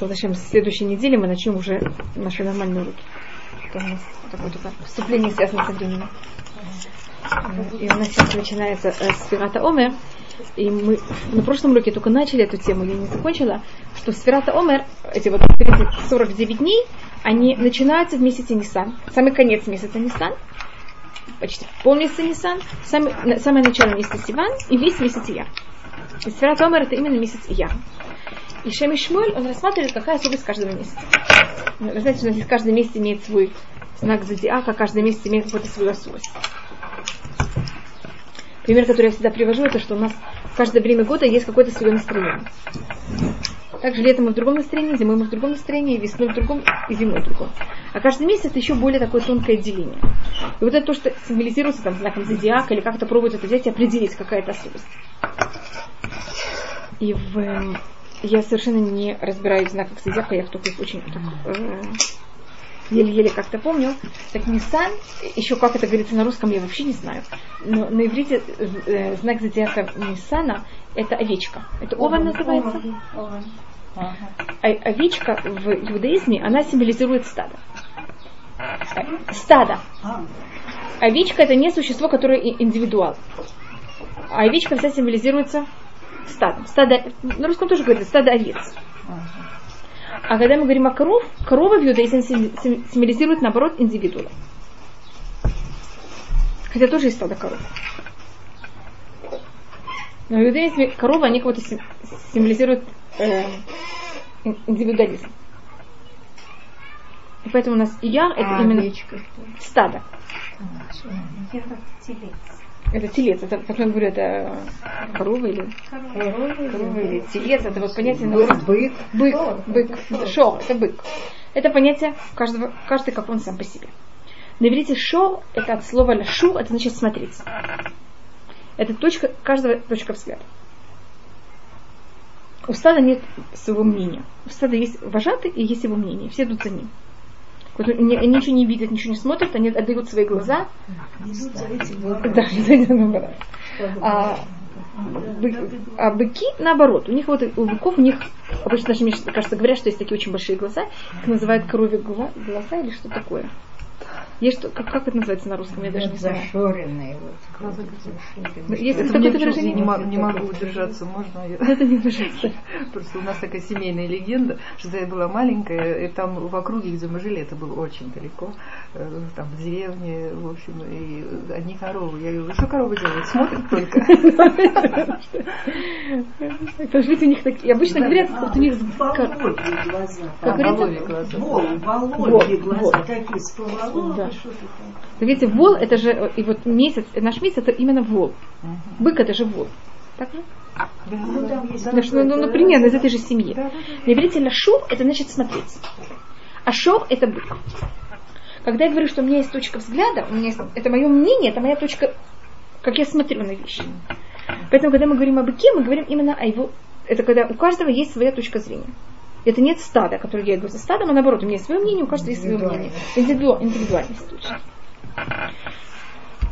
Зачем с следующей недели мы начнем уже наши нормальные уроки. Это у нас такое вступление связано со временем. И у нас сейчас начинается э, Сферата Омер. И мы на прошлом уроке только начали эту тему, я не закончила, что Сферата Омер, эти вот 49 дней, они начинаются в месяце Нисан. Самый конец месяца Нисан, почти полмесяца Нисан, самый, самое начало месяца Сиван и весь месяц Ияр. И Сферата Омер это именно месяц Ияр. И Шем Шмуль, он рассматривает, какая особенность каждого месяца. Вы знаете, что здесь каждый месяц имеет свой знак зодиака, каждый месяц имеет какую-то свою особенность. Пример, который я всегда привожу, это что у нас в каждое время года есть какое-то свое настроение. Также летом мы в другом настроении, зимой мы в другом настроении, весной в другом и зимой в другом. А каждый месяц это еще более такое тонкое деление. И вот это то, что символизируется там знаком зодиака, или как-то пробуют это взять и определить какая-то особенность. И в я совершенно не разбираюсь в знаках зодиака, я только их очень так, э, еле-еле как-то помню. Так Нисан, еще как это говорится на русском, я вообще не знаю. Но на иврите э, знак зодиака Нисана это овечка. Это овен называется. Овен. Ага. А, овечка в иудаизме, она символизирует стадо. Э, стадо. А. Овечка это не существо, которое индивидуал. А овечка вся символизируется стадом. Стадо, на русском тоже говорится стадо овец. А когда мы говорим о коров, корова в иудаизме символизирует, наоборот, индивидуума. Хотя тоже есть стадо коров. Но в иудаизме корова, они кого-то символизируют э, индивидуализм. И поэтому у нас ияр это а, именно стадо. А, это телец, это, как я говорю, это корова или корова, корова или телец, это вот понятие на бык, бык, бык, шо, это бык. Это понятие каждого, каждый как он сам по себе. На иврите шо, это от слова ляшу, это значит смотреть. Это точка, каждого точка взгляда. У стада нет своего мнения. У стада есть вожатый и есть его мнение. Все идут за ним. Они ничего не видят, ничего не смотрят, они отдают свои глаза. Да, а, а быки наоборот, у них вот у быков у них обычно даже мне кажется говорят, что есть такие очень большие глаза, их называют коровьи глаза или что такое. Есть что, как, как это называется на русском? Я даже не знаю. Зашоренные. Вот. Есть это какое-то выражение? Не, могу, не могу удержаться, можно? Это не удержаться. Просто у нас такая семейная легенда, что я была маленькая, и там в округе, где мы жили, это было очень далеко, э, там в деревне, в общем, и одни коровы. Я говорю, что коровы делают? Смотрят только. Потому что у них такие, обычно говорят, вот у них... Воловьи глаза. Как говорится? Воловьи глаза, такие с да. Вы видите, вол это же, и вот месяц, наш месяц это именно вол. Бык это же вол. Так же? Ну, да, ну, ну, ну, примерно из этой же семьи. Да, На иврите лашув это значит смотреть. А шов это бык. Когда я говорю, что у меня есть точка взгляда, у меня есть, это мое мнение, это моя точка, как я смотрю на вещи. Поэтому, когда мы говорим о быке, мы говорим именно о его... Это когда у каждого есть своя точка зрения. Это нет стада, которое я иду за стадом, а наоборот, у меня есть свое мнение, у каждого есть свое мнение. Индивиду, индивидуальность лучше.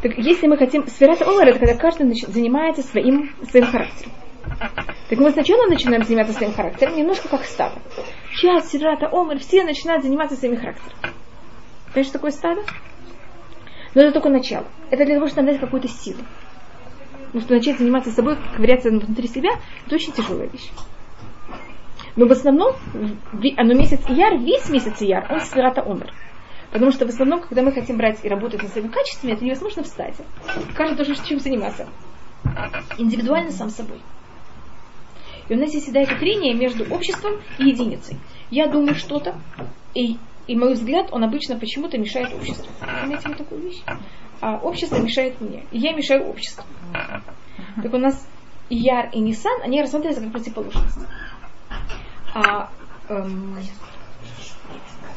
Так если мы хотим... Сферата Омар, это когда каждый занимается своим, своим характером. Так мы сначала начинаем заниматься своим характером, немножко как стадо. Сейчас Сферата Омар, все начинают заниматься своим характером. Понимаешь, что такое стадо? Но это только начало. Это для того, чтобы набрать какую-то силу. Потому что начать заниматься собой, ковыряться внутри себя, это очень тяжелая вещь. Но в основном, оно месяц Ияр, весь месяц Ияр, он сферата омер. Потому что в основном, когда мы хотим брать и работать над своими качествами, это невозможно встать. Каждый должен чем заниматься. Индивидуально сам собой. И у нас здесь всегда это трение между обществом и единицей. Я думаю что-то, и, и мой взгляд, он обычно почему-то мешает обществу. Вот такую вещь? А общество мешает мне, и я мешаю обществу. Так у нас Яр и Нисан, они рассматриваются как противоположность. А эм,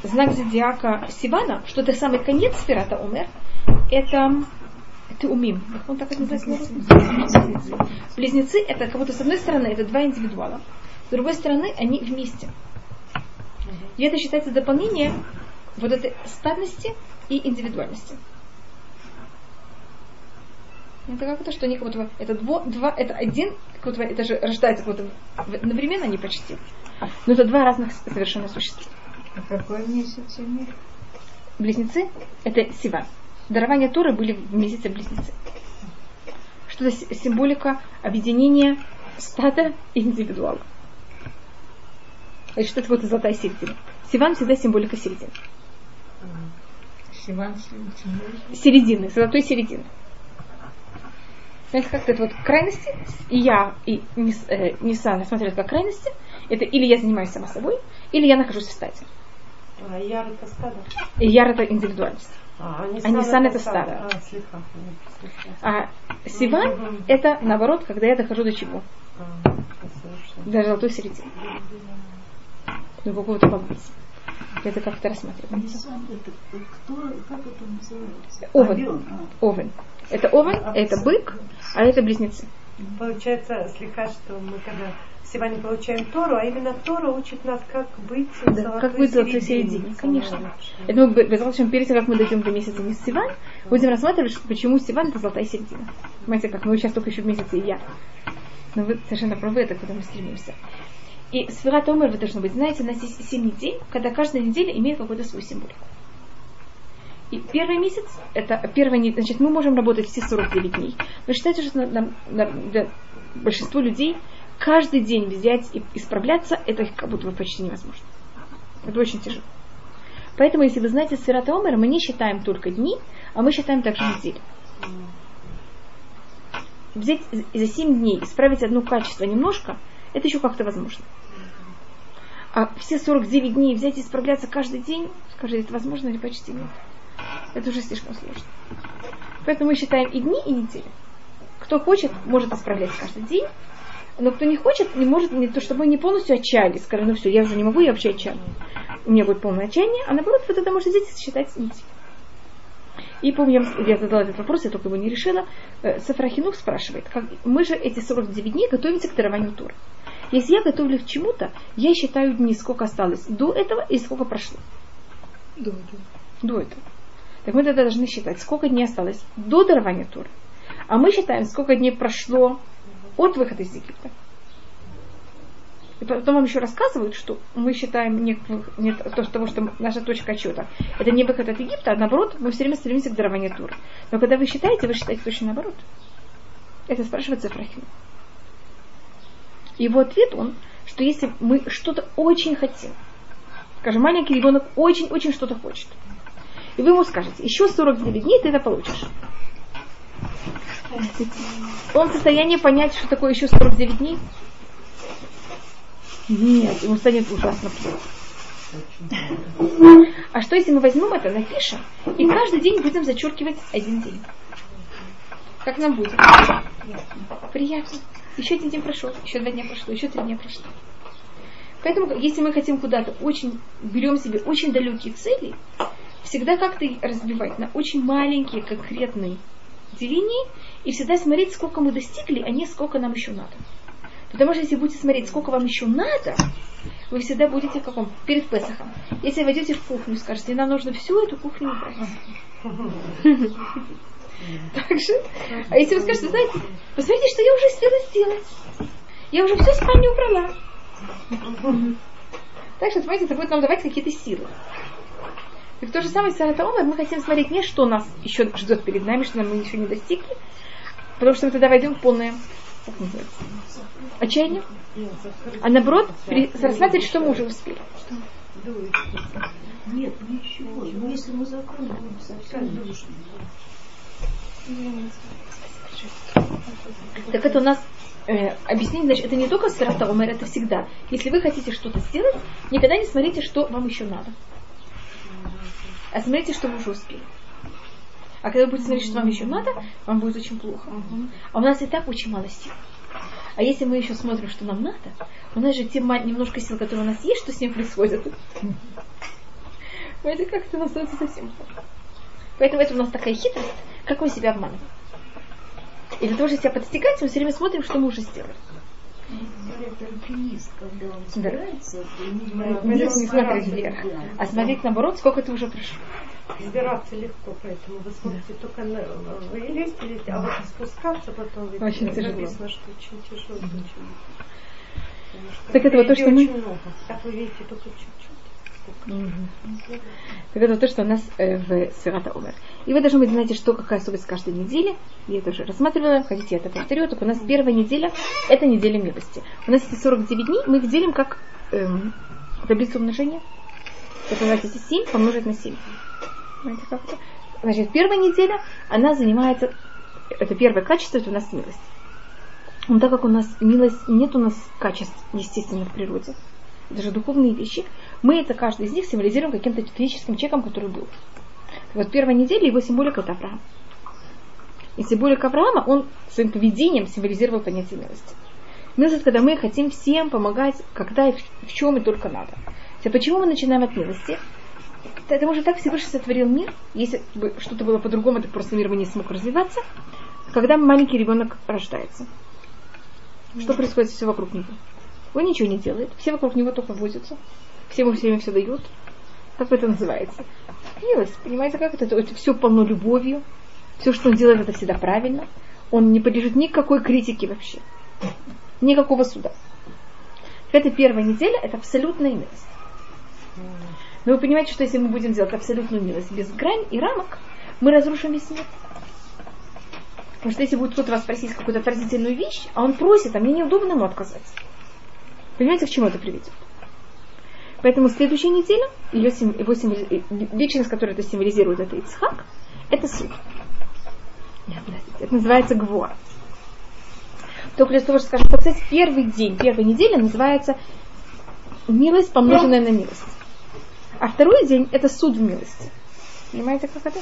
знак зодиака Сивана, что это самый конец сферата Умер, это это умим. Он так это Близнецы. Близнецы это как будто с одной стороны это два индивидуала, с другой стороны они вместе. И это считается дополнение вот этой стадности и индивидуальности. Это как то, что они как будто это два, два это один, как будто это же рождается как будто одновременно они почти. Но это два разных совершенно существа. А какой месяц имеет? Близнецы – это Сиван. Дарования Торы были в месяце близнецы. Что это символика объединения стада и индивидуала. Это вот золотая середина. Сиван всегда символика середины. Сиван Середины, золотой середины. Знаете, как это вот крайности, и я, и э, Нисан рассматривают как крайности, это или я занимаюсь сама собой, или я нахожусь в стаде. А яр это стадо? И яр это индивидуальность. А, а Нисан это стадо. А, слегка. А Сиван это наоборот, когда я дохожу до чего? А, до золотой середины. До какого-то баланса. Это как-то рассматривается. Кто, как это называется? Овен. Овен. Это овен, это бык, а это близнецы. Получается, слегка, что мы когда сегодня получаем Тору, а именно Тора учит нас, как быть да, как быть золотой середине. Конечно. Это мы, безусловно, перед тем, как мы дойдем до месяца не Сиван, будем рассматривать, почему Сиван это золотая середина. Понимаете, как мы сейчас только еще в месяце я. Но вы совершенно правы, это куда мы стремимся. И Сферат Омер вы должны быть, знаете, у нас есть 7 недель, когда каждая неделя имеет какую-то свою символику. И первый месяц, это первый, значит, мы можем работать все 49 дней. Но считайте, что нам, нам, для большинства людей каждый день взять и исправляться, это как будто бы почти невозможно. Это очень тяжело. Поэтому, если вы знаете Сферата Омера, мы не считаем только дни, а мы считаем также недели. Взять за 7 дней, исправить одно качество немножко, это еще как-то возможно. А все 49 дней взять и исправляться каждый день, скажи, это возможно или почти нет? Это уже слишком сложно. Поэтому мы считаем и дни, и недели. Кто хочет, может исправлять каждый день, но кто не хочет, не может, не то чтобы мы не полностью отчаялись, сказали, ну все, я уже не могу, я вообще отчаянный. У меня будет полное отчаяние, а наоборот, вы тогда можете и считать неделю. И помню, я задала этот вопрос, я только его не решила. Э, Сафрахинух спрашивает, как, мы же эти 49 дней готовимся к дарованию тура. Если я готовлю к чему-то, я считаю дни, сколько осталось до этого и сколько прошло. До этого. До этого. Так мы тогда должны считать, сколько дней осталось до дарования Тура. А мы считаем, сколько дней прошло от выхода из Египта. И потом вам еще рассказывают, что мы считаем не, не то, того, что наша точка отчета. Это не выход от Египта, а наоборот, мы все время стремимся к дарованию Тура. Но когда вы считаете, вы считаете точно наоборот. Это спрашивает Зафрахим. Его ответ он, что если мы что-то очень хотим, скажем, маленький ребенок очень-очень что-то хочет, и вы ему скажете, еще 49 дней ты это получишь. Он в состоянии понять, что такое еще 49 дней? Нет, ему станет ужасно плохо. А что если мы возьмем это, напишем, и каждый день будем зачеркивать один день? Как нам будет? Приятно. Еще один день прошел, еще два дня прошло, еще три дня прошло. Поэтому, если мы хотим куда-то очень, берем себе очень далекие цели, всегда как-то разбивать на очень маленькие конкретные деления и всегда смотреть, сколько мы достигли, а не сколько нам еще надо. Потому что если будете смотреть, сколько вам еще надо, вы всегда будете в каком? Перед Песохом. Если войдете в кухню и скажете, нам нужно всю эту кухню убрать. Так же. А если вы скажете, знаете, посмотрите, что я уже успела сделать. Я уже всю спальню убрала. Так что, понимаете, это будет нам давать какие-то силы. И в то же самое с Омар мы хотим смотреть не, что нас еще ждет перед нами, что мы еще не достигли, потому что мы тогда войдем в полное как называется, отчаяние, а наоборот рассматривать, что мы уже успели. Нет, ничего. Но если мы закроем, будем совсем. Так это у нас э, объяснение, значит, это не только умер, это всегда. Если вы хотите что-то сделать, никогда не смотрите, что вам еще надо. А смотрите, что вы уже успели. А когда вы будете смотреть, что вам еще надо, вам будет очень плохо. А у нас и так очень мало сил. А если мы еще смотрим, что нам надо, у нас же те немножко сил, которые у нас есть, что с ним происходит. Это как-то нас совсем. Поэтому это у нас такая хитрость, как мы себя обманываем. И для того, чтобы себя подстегать, мы все время смотрим, что мы уже сделали. Когда он собирается, да. не, не смотреть вверх, а смотреть наоборот, сколько ты уже пришел. Избираться легко, поэтому вы смотрите да. только на вы лезете, а вот спускаться потом очень тяжело. написано, что очень тяжело. Очень. Так это вот то, что мы... Много. Как вы видите, только чуть-чуть. Так это то, что у нас э, в Сирата Умер. И вы должны быть знаете, что какая особенность каждой недели. Я это уже рассматривала, хотите, я это повторю. Так у нас первая неделя – это неделя милости. У нас эти 49 дней мы их делим как эм, таблицу умножения. Это называется 7 помножить на 7. Понимаете, как это? Значит, первая неделя, она занимается, это первое качество, это у нас милость. Но так как у нас милость, нет у нас качеств, естественно, в природе, это же духовные вещи, мы это каждый из них символизируем каким-то физическим человеком, который был. Вот первая неделя его символика это Авраам. И символика Авраама, он своим поведением символизировал понятие милости. Милость, когда мы хотим всем помогать, когда и в, чем и только надо. Теперь, почему мы начинаем от милости? Это уже так Всевышний сотворил мир. Если бы что-то было по-другому, так просто мир бы не смог развиваться. Когда маленький ребенок рождается. Что происходит все вокруг него? Он ничего не делает. Все вокруг него только возятся. Все ему все время все дают. Как это называется? Милость. Понимаете, как это? Это все полно любовью. Все, что он делает, это всегда правильно. Он не подлежит никакой критике вообще. Никакого суда. Это первая неделя, это абсолютная милость. Но вы понимаете, что если мы будем делать абсолютную милость без грань и рамок, мы разрушим весь мир. Потому что если будет кто-то вас просить какую-то отвратительную вещь, а он просит, а мне неудобно ему отказать. Понимаете, к чему это приведет? Поэтому следующая неделя, ее, его символи... личность, которая это символизирует, это Ицхак, это суд. Это называется гвор. Только для того, чтобы скажем, процесс первый день, первой недели называется милость, помноженная на милость. А второй день это суд в милости. Понимаете, как это?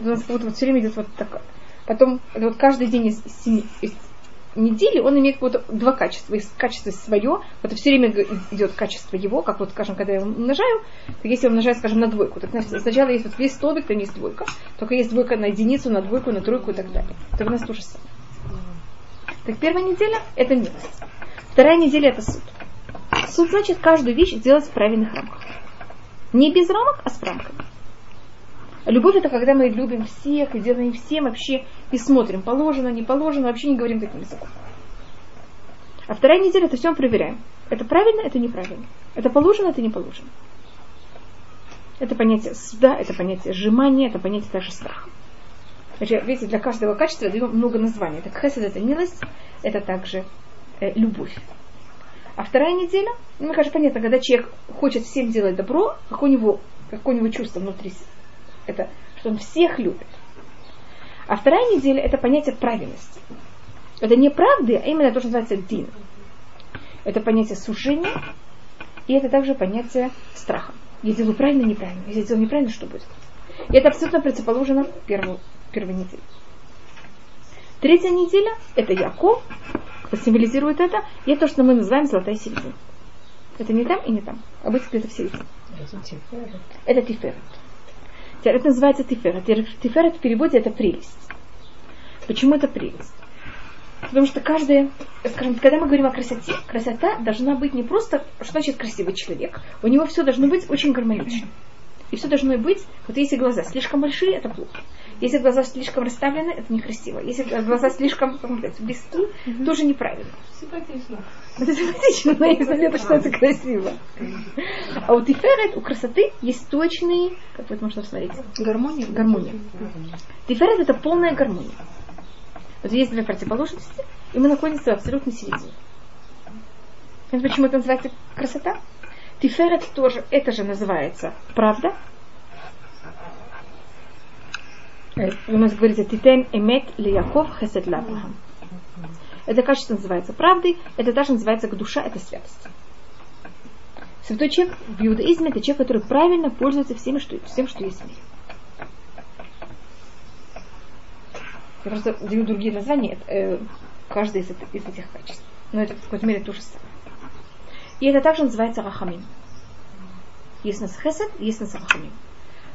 У нас вот, вот все время идет вот так. Потом вот каждый день из, семи, из недели он имеет вот два качества. Есть качество свое, вот все время идет качество его, как вот, скажем, когда я умножаю, если я умножаю, скажем, на двойку, так значит, сначала есть вот весь столбик, там есть двойка, только есть двойка на единицу, на двойку, на тройку и так далее. Это у нас то же самое. Так первая неделя это милость. Вторая неделя это суд. Суд значит каждую вещь делать в правильных рамках. Не без рамок, а с рамками. Любовь это когда мы любим всех и делаем всем вообще и смотрим, положено, не положено, вообще не говорим таким языком. А вторая неделя это все мы проверяем. Это правильно, это неправильно. Это положено, это не положено. Это понятие суда, это понятие сжимания, это понятие даже страха. Значит, видите, для каждого качества даю много названий. Это хесед, это милость, это также э, любовь. А вторая неделя, ну, мне кажется, понятно, когда человек хочет всем делать добро, как у него, как у него чувство внутри, это что он всех любит. А вторая неделя это понятие правильности. Это не правды, а именно то, что называется дин. Это понятие сужения, и это также понятие страха. Я делаю правильно, неправильно. Если я делаю неправильно, что будет? И это абсолютно предположено первую, первой неделе. Третья неделя – это Яков, символизирует это, и это то, что мы называем золотая середина. Это не там и не там. Обычно это в середине. Это тиферет. Это называется тиферет. Тиферет в переводе это прелесть. Почему это прелесть? Потому что каждая, скажем, когда мы говорим о красоте, красота должна быть не просто, что значит красивый человек, у него все должно быть очень гармонично. И все должно быть, вот если глаза слишком большие, это плохо. Если глаза слишком расставлены, это некрасиво. Если глаза слишком близки, mm-hmm. тоже неправильно. Симпатично. Это симпатично, но не что это красиво. А у тиферет, у красоты есть точные, как вот можно посмотреть, гармония. гармония. Тиферет это полная гармония. Вот есть две противоположности, и мы находимся в абсолютной середине. Знаете, почему это называется красота? Тиферет тоже, это же называется правда, у нас говорится «Титен эмет ли Яков хесед лаврахам». Это качество называется правдой, это даже называется душа, это святость. Святой человек в иудаизме это человек, который правильно пользуется всем, что, всем, что есть в мире. Я просто даю другие названия, э, каждый из, из этих качеств. Но это в какой-то мере то же самое. И это также называется рахамим. Есть у нас хесед, есть у нас рахамим.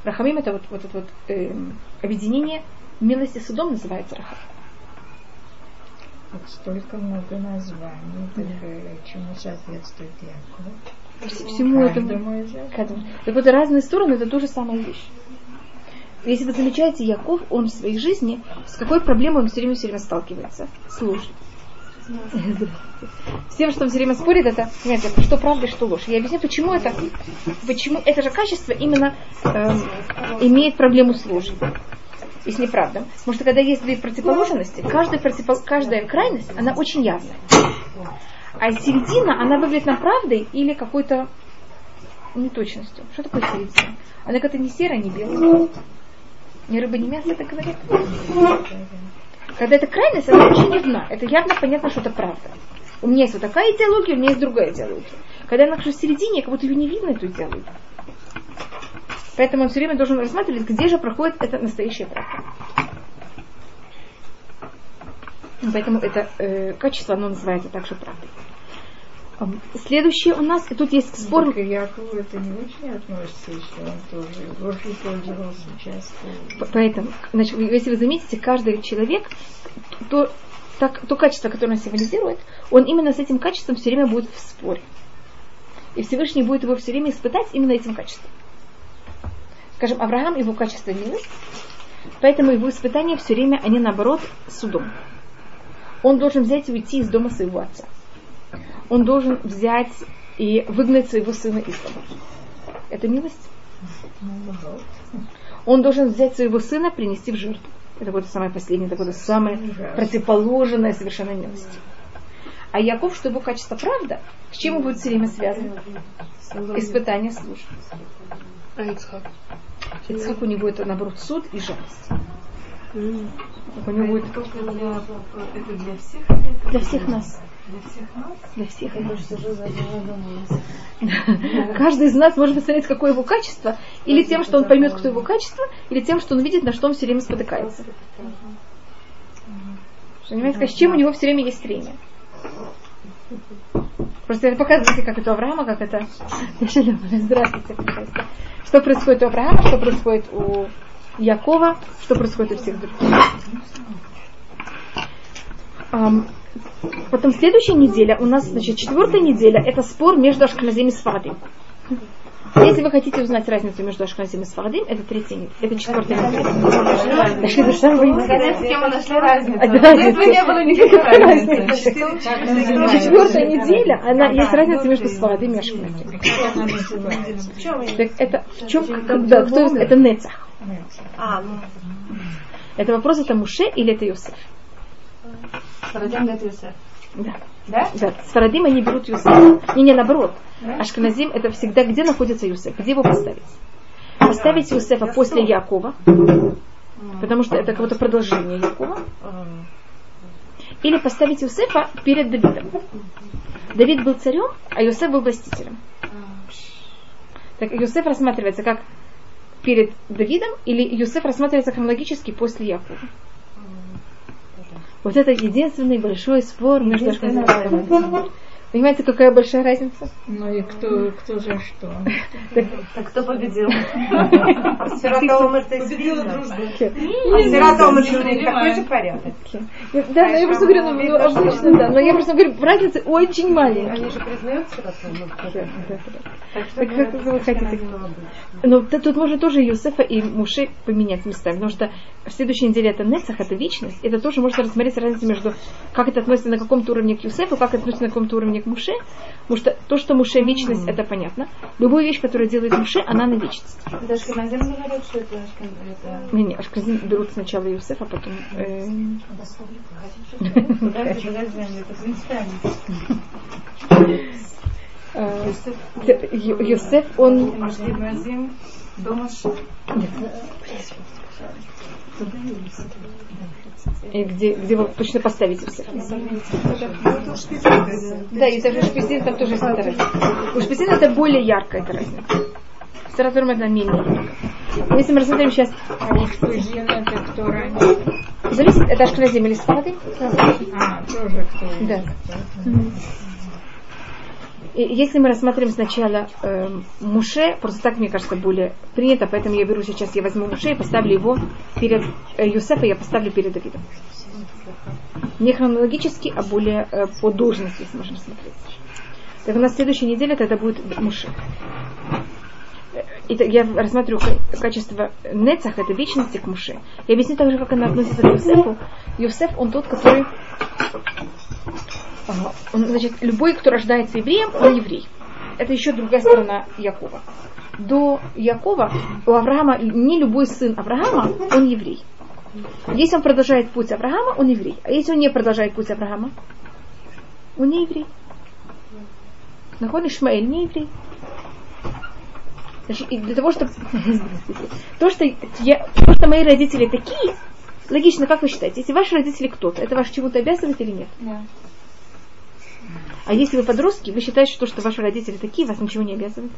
Рахамим это вот, вот это вот э, объединение милости судом называется рахам. Вот столько много названий, да. так чему соответствует Яков? Всему этому. этому. Так вот, разные стороны это тоже самая вещь. Если вы замечаете, Яков, он в своей жизни, с какой проблемой он все время все время сталкивается? Сложно. Всем, что все время спорит, это, понимаете, что правда, что ложь. Я объясню, почему это, почему это же качество именно эм, имеет проблему с ложью. Если неправда. Потому что когда есть две противоположности, каждая, противопол... каждая крайность, она очень явная. А середина, она выглядит на правдой или какой-то неточностью. Что такое середина? Она как-то не серая, не белая. Ни рыба, ни мясо, это говорят. Когда это крайность, она очень явна. Это явно понятно, что это правда. У меня есть вот такая идеология, у меня есть другая идеология. Когда я нахожусь в середине, как будто ее не видно, эту идеологию. Поэтому он все время должен рассматривать, где же проходит это настоящее правда. Поэтому это э, качество, оно называется также правдой. Следующее у нас, и тут есть спор. Только Якову это не очень относится, что он тоже ложью пользовался часто. Поэтому, значит, если вы заметите, каждый человек, то, так, то качество, которое он символизирует, он именно с этим качеством все время будет в споре. И Всевышний будет его все время испытать именно этим качеством. Скажем, Авраам, его качество милость, поэтому его испытания все время, они наоборот судом. Он должен взять и уйти из дома своего отца он должен взять и выгнать своего сына из дома. Это милость? Он должен взять своего сына, принести в жертву. Это вот самое последнее, это вот самое противоположное совершенно милости. А Яков, что его качество правда, с чем он будет все время связан? Испытание службы. А Ицхак? Ицхак у него это, наоборот, суд и жалость. Mm. У него будет... Это для всех? Для всех нас. Для всех нас? Каждый из нас может посмотреть, какое его качество, или тем, что он поймет, кто его качество, или тем, что он видит, на что он все время спотыкается. Понимаете, с чем у него все время есть время. Просто это показываете, как это у Авраама, как это... Здравствуйте, пожалуйста. Что происходит у Авраама, что происходит у Якова, что происходит у всех других. Потом следующая неделя, у нас, значит, четвертая неделя, это спор между Ашканазим и Сфардим. Если вы хотите узнать разницу между Ашканазим и Сфардим, это третья неделя, это четвертая неделя. Четвертая неделя, она есть разница между Сфардим и Ашканазим. Это в чем, да, кто, это Нецах. Это вопрос, это Муше или это Йосеф? Сфарадим это Юсеф. Да. Да? Да. Сфарадим они берут Юсеф. Не, не, наоборот. Ашканазим это всегда где находится Юсеф, где его поставить. Поставить Юсефа после Якова, потому что это какое-то продолжение Якова. Или поставить Юсефа перед Давидом. Давид был царем, а Юсеф был властителем. Так Юсеф рассматривается как перед Давидом, или Юсеф рассматривается хронологически после Якова. Вот это единственный большой спор между Ашканазим Понимаете, какая большая разница? Ну и кто, кто за что? Так кто победил? Сирота Омар победила дружба. Сирота Омар такой же порядок. Да, но я просто говорю, ну обычно да, но я просто говорю, разница очень маленькая. Они же признают Сирота Так как вы хотите? Но тут можно тоже Юсефа и Муши поменять местами, потому что в следующей неделе это Нецах, это вечность, это тоже можно рассмотреть разницу между, как это относится на каком-то уровне к Юсефу, как это относится на каком-то уровне к Муше, потому что то, что Муше вечность, это понятно. Любую вещь, которую делает Муше, она на вечность. Ашканазим говорят, что это? Не, не, Ашканазим берут сначала Юсеф, а потом... Э... Юсеф, он... И где, где вы точно поставите все. Да, и даже шпизин там тоже есть эта разница. У шпизина это более яркая эта разница. Саратурм это менее ярко. Если мы рассмотрим сейчас... А шпизин это кто ранее? Зависит, это ашкназим или спады? А, тоже кто Да. Если мы рассмотрим сначала э, Муше, просто так, мне кажется, более принято, поэтому я беру сейчас, я возьму Муше и поставлю его перед э, Юсефа, я поставлю перед Давидом. Не хронологически, а более э, по должности, если можно смотреть. Так у нас следующая неделя это будет Муше. Это я рассматриваю качество Нецах, это вечности к Муше. Я объясню также, как она относится к Юсефу. Юсеф, он тот, который. Он, значит, любой, кто рождается евреем, он еврей. Это еще другая сторона Якова. До Якова у Авраама не любой сын Авраама, он еврей. Если он продолжает путь Авраама, он еврей. А если он не продолжает путь Авраама, он не еврей. Нахон Ишмаэль не еврей. И для того, чтобы... то, что я... то, что мои родители такие, логично, как вы считаете, если ваши родители кто-то, это вас чему-то обязывает или нет? Да. А если вы подростки, вы считаете, что то, что ваши родители такие, вас ничего не обязывает?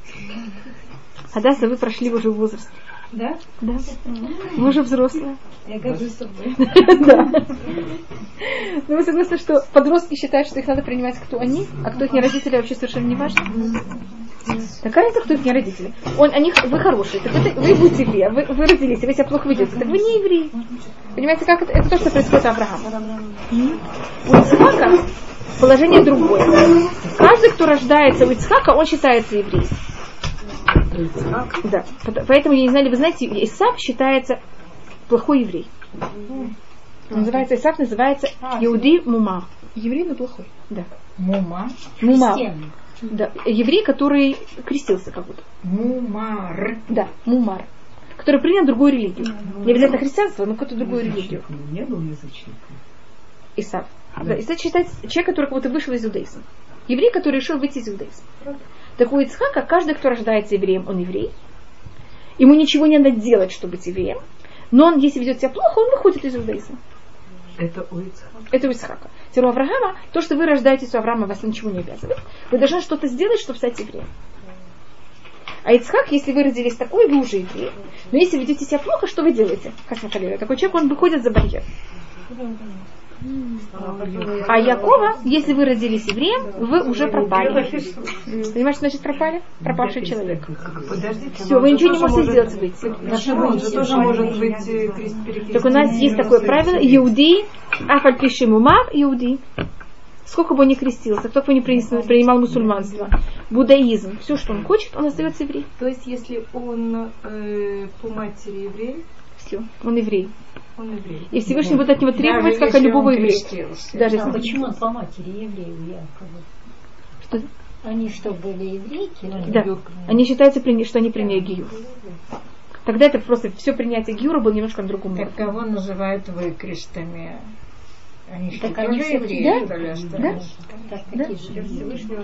А да, вы прошли уже возраст. Да? Да. Вы уже взрослые. Я горжусь собой. Да. Ну вы согласны, что подростки считают, что их надо принимать кто они, а кто их не родители вообще совершенно не важно? Какая разница, кто их не родители? Он, они, вы хорошие, так это, вы будете евреи, вы, вы родились, вы себя плохо ведете, так вы не евреи. Понимаете, как это? Это то, что происходит у Авраама. У Ицхака положение другое. Каждый, кто рождается у Ицхака, он считается евреем. Да. Поэтому, я не знаю, вы знаете, Исав считается плохой еврей. Называется Исав, называется Иуди Мума. Еврей, но плохой. Да. Мума. Мума. Да. Еврей, который крестился как будто. Мумар. Да, Мумар. Который принял другую религию. Не обязательно христианство, но какую-то другую религию. Не был язычником. Исав. Да. Исав считается человек, который как будто вышел из иудаизма. Еврей, который решил выйти из иудаизма. Так у Ицхака каждый, кто рождается евреем, он еврей. Ему ничего не надо делать, чтобы быть евреем. Но он, если ведет себя плохо, он выходит из иудаизма. Это у Ицхака. Это у Исхака. Теперь у Авраама, то, что вы рождаетесь у Авраама, вас ничего не обязывает. Вы должны что-то сделать, чтобы стать евреем. А Ицхак, если вы родились такой, вы уже еврей. Но если ведете себя плохо, что вы делаете? Хасмахалина. Такой человек, он выходит за барьер. А Якова, если вы родились евреем, вы уже пропали. Понимаешь, что значит пропали? Пропавший человек. Подождите, Все, вы ничего не можете может- сделать. Почему? Он же тоже может быть э, крест-. Так у нас есть такое правило, иуди, афальпиши мумар, иуди. Сколько бы он ни крестился, кто бы не принимал мусульманство, буддаизм, все, что он хочет, он остается еврей. То есть, если он э, по матери еврей, Все, он еврей. И Всевышний будет от него требовать, Даже как от любого еврея. Даже А если- почему он по матери еврею якобы? Что? Они что, были еврейки? Да, они считаются, при- что они приняли гиюр. Тогда это просто все принятие гиюра было немножко на другом Так уровне. кого называют выкрестами? Они Так все- евреи, да, что ли, да. Так, Да. же?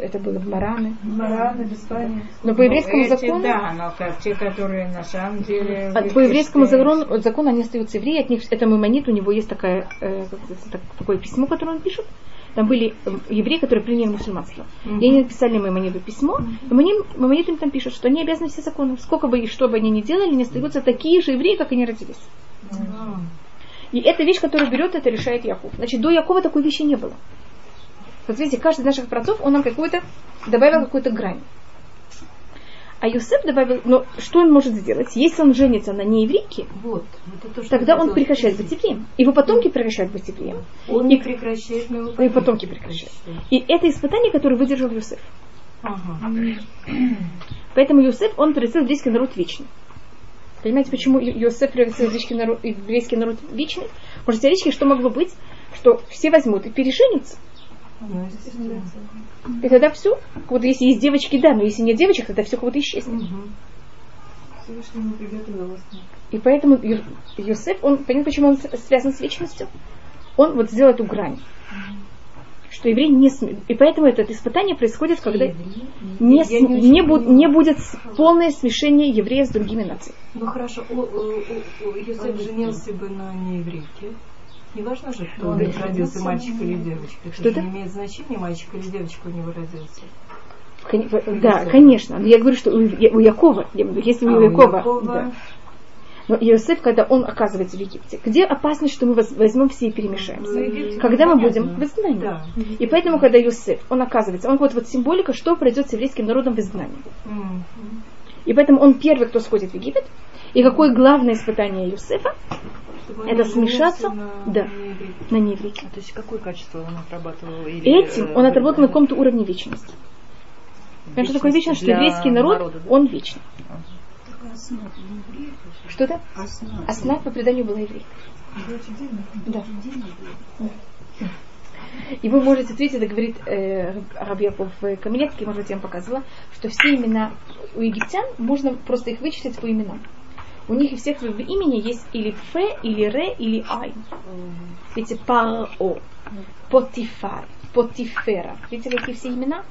Это было в Мараны. Мараны, в Испании. Но по еврейскому Ну, эти, закону, Да, но как те, которые на самом деле... а, по еврейскому закону, закону они остаются евреи, от них это маймонит, у него есть такая, э, такое письмо, которое он пишет. Там были э, евреи, которые приняли мусульманство. И они написали Маймониту письмо, и Маймонит Маймонит им там пишет, что они обязаны все законы. Сколько бы и что бы они ни делали, они остаются такие же евреи, как они родились. И эта вещь, которую берет, это решает Яков. Значит, до Якова такой вещи не было. Вот видите, каждый из наших працов, он нам какую-то, добавил какую-то грань. А Юсеф добавил, но что он может сделать? Если он женится на нееврейке, Вот. вот то, что тогда он прекращает быть евреем. Его потомки прекращают быть евреем. Он И- не прекращает, но его И потомки прекращают. И это испытание, которое выдержал Юсеф. Ага. Поэтому Юсеф, он превратил еврейский народ в вечный. Понимаете, почему Юсеф превратил еврейский народ, еврейский народ в вечный? Может, теоретически что могло быть? Что все возьмут и переженятся. И тогда все. Вот если есть девочки, да, но если нет девочек, тогда все кого-то исчезнет. Мгм. Всевышнему приготовилось. И поэтому Юсеф, он, понятно, почему он связан с вечностью? Он вот сделал эту грань. Что еврей не сме- И поэтому это испытание происходит, когда не, Я с- не очень не, не будет полное смешение еврея с другими нациями. Ну хорошо, Юсеф женился бы на нееврейке. Не важно же, кто у них родился, мальчик или девочка. Это Что же не имеет значения, мальчик или девочка у него родился. Кон- Да, конечно. Но я говорю, что у, Я- у Якова, если А, у Якова, Якова- да. Но Иосиф, когда он оказывается в Египте, где опасность, что мы воз- возьмем все и перемешаемся? Когда мы будем в изгнании. Да. И поэтому, когда Иосиф, он оказывается, он вот, вот символика, что пройдет с еврейским народом в изгнании. И поэтому он первый, кто сходит в Египет. И какое главное испытание Иосифа? Это смешаться, на да. На нееврейке. То есть какое качество он отрабатывал? Или, Этим э, он отработал на каком-то уровне вечности. Потому что такое вечность, что еврейский народ, народа, да? он вечный. Что-то? Аснат по преданию была еврейка. Да. И вы можете, видите, это говорит э, Рабьяков Каменецкий, может быть, я вам показывала, что все имена у египтян, можно просто их вычислить по именам. У них у всех в имени есть или Фе, или Ре, или Ай. Видите, Паро, Потифар, Потифера. Видите, какие все имена?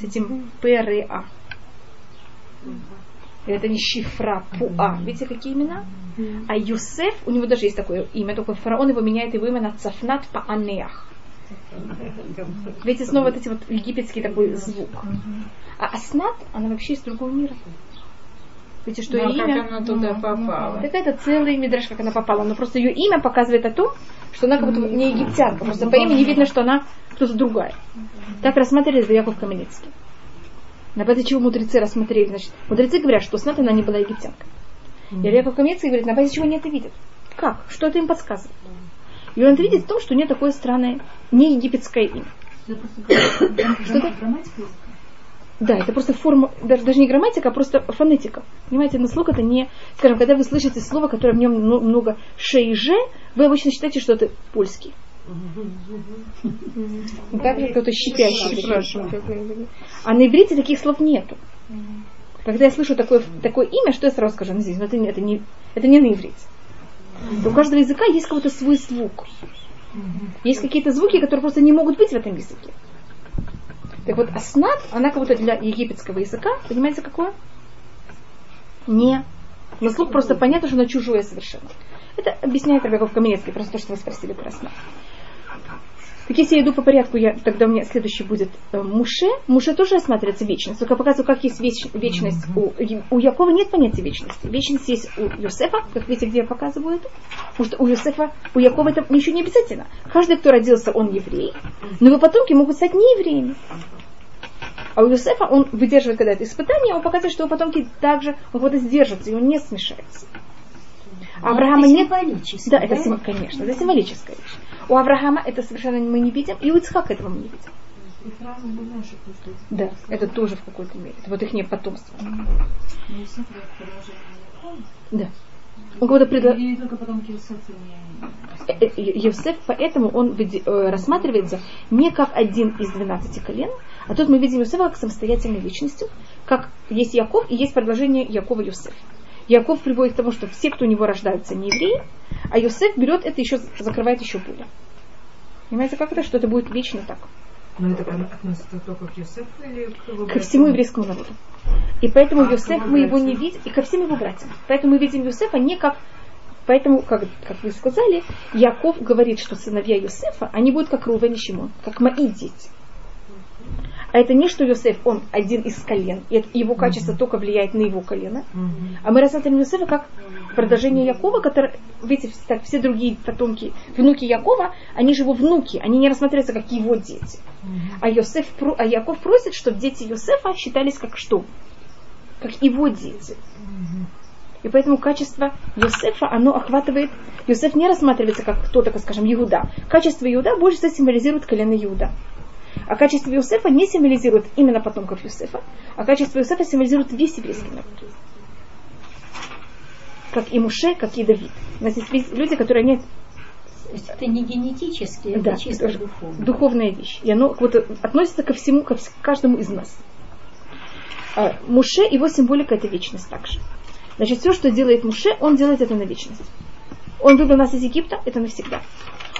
С этим П, Ре, А. Это не Шифра, Пуа. Видите, какие имена? А Юсеф, у него даже есть такое имя, только фараон его меняет его имя на Цафнат Паанеах. Видите, снова вот эти вот египетский такой звук. А Аснат, она вообще из другого мира. Видите, что Но ее как имя... она туда попала? Так это целый мидраш, как она попала. Но просто ее имя показывает о том, что она как будто не египтянка. Просто по имени видно, что она кто-то другая. Так рассматривали Яков Каменецкий. На базе чего мудрецы рассмотрели? Значит, мудрецы говорят, что Снат она не была египтянка. И Яков Каменецкий говорит, на базе чего они это видят? Как? Что это им подсказывает? И он это видит в том, что у нее такое странное, не египетское имя. Что-то? Да, это просто форма, даже, даже не грамматика, а просто фонетика. Понимаете, на слух это не, скажем, когда вы слышите слово, которое в нем ну- много ше и же, вы обычно считаете, что это польский. Так же кто-то щипящий спрашивает. А на иврите таких слов нету. Когда я слышу такое, такое имя, что я сразу скажу, ну, здесь, ну, это, не- это, не, это не на иврите. У каждого языка есть какой-то свой звук. Есть какие-то звуки, которые просто не могут быть в этом языке. Так вот, аснат, она как будто для египетского языка, понимаете, какое? Не. На слух просто понятно, что она чужое совершенно. Это объясняет Рабяков Каменецкий, просто то, что вы спросили про аснат. Так если я иду по порядку, я, тогда у меня следующий будет э, Муше. Муше тоже рассматривается вечность. Только показываю, как есть веч- вечность. У, у Якова нет понятия вечности. Вечность есть у Юсефа, как видите, где я показываю это. Потому что у Юсефа, у Якова это ничего не обязательно. Каждый, кто родился, он еврей. Но его потомки могут стать не евреями. А у Юсефа он выдерживает когда это испытание, он показывает, что его потомки также он вот сдержится, и он не смешается. А Авраама нет. Да, это сим- конечно, это символическая вещь. У Авраама это совершенно мы не видим, и у Ицхака этого мы не видим. Да, это тоже в какой-то мере. Это вот их потомство. Да. Он кого-то предла... Не... Э, э, Йосеф, поэтому он э, рассматривается не как один из 12 колен, а тут мы видим Йосефа как самостоятельной личностью, как есть Яков и есть продолжение Якова Йосеф. Яков приводит к тому, что все, кто у него рождаются, не евреи, а Йосеф берет это еще, закрывает еще более. Понимаете, как это? Что это будет вечно так. Но это относится только к Йосефу или к его Ко всему еврейскому народу. И поэтому А, Йосеф мы его не видим, и ко всем его братьям. Поэтому мы видим Йосефа не как Поэтому, как, как вы сказали, Яков говорит, что сыновья Йосефа, они будут как Рувен и Шимон, как мои дети. А это не что Йосеф, он один из колен, и его качество только влияет на его колено. Мгм. А мы рассматриваем Йосефа как продолжение Якова, который, видите, так, все другие потомки, внуки Якова, они же его внуки, они не рассматриваются как его дети. А, Йосеф, а Яков просит, чтобы дети Йосефа считались как что? Как его дети. И поэтому качество Йосефа, оно охватывает... Йосеф не рассматривается как кто-то, скажем, Иуда. Качество Иуда больше всего символизирует колено Иуда. А качество Йосефа не символизирует именно потомков Йосефа, а качество Йосефа символизирует весь еврейский народ. Как и Муше, как и Давид. У нас есть люди, которые не То есть это не генетически, это Да, чисто это духовно. духовная вещь. И оно вот относится ко всему, ко каждому из нас. А, Муше, его символика это вечность также. Значит, все, что делает Муше, он делает это на вечность. Он вывел нас из Египта, это навсегда.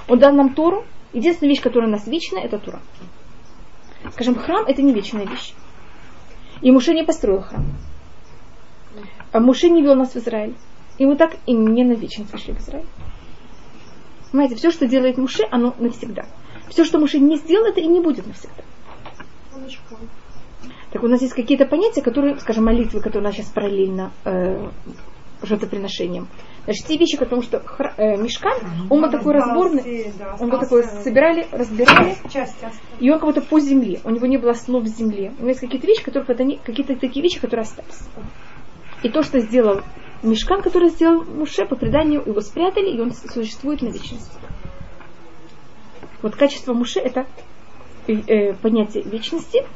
Он дал нам Тору. Единственная вещь, которая у нас вечная, это Тура. Скажем, храм это не вечная вещь. И Муше не построил храм. А Муше не вел нас в Израиль. И мы так и не на вечность вошли в Израиль. Понимаете, все, что делает Муше, оно навсегда. Все, что Муше не сделал, это и не будет навсегда. Так у нас есть какие-то понятия, которые, скажем, молитвы, которые у нас сейчас параллельно э, жертвоприношением. Значит, те вещи, потому что хра- э, мешкан, он был такой разборный, он был такой, собирали, разбирали, и он как будто по земле, у него не было основ в земле. У него есть какие-то вещи, которые, какие-то такие вещи, которые остались. И то, что сделал мешкан, который сделал Муше, по преданию его спрятали, и он существует на вечность. Вот качество Муше это э, э, понятие вечности.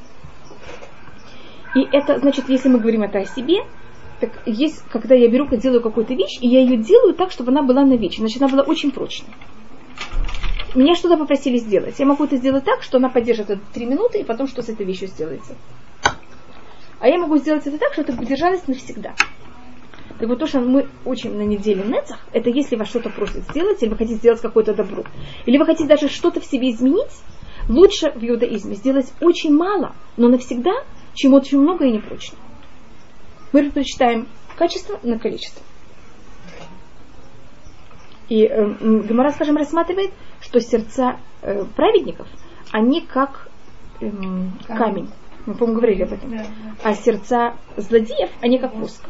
И это, значит, если мы говорим это о себе, Так есть, когда я беру, делаю какую-то вещь, и я ее делаю так, чтобы она была навечно, значит, она была очень прочной. Меня что-то попросили сделать. Я могу это сделать так, что она поддержит это три минуты, и потом что с этой вещью сделается. А я могу сделать это так, что это поддержалось навсегда. Так вот то, что мы учим на неделе Нецах, это если вас что-то просят сделать, или вы хотите сделать какое-то добро, или вы хотите даже что-то в себе изменить, лучше в иудаизме сделать очень мало, но навсегда, чем очень много и непрочно. Мы предпочитаем качество на количество. И э, Гемора, скажем, рассматривает, что сердца э, праведников, они как э, камень. Мы, по-моему, говорили об этом. А сердца злодеев, они как воск.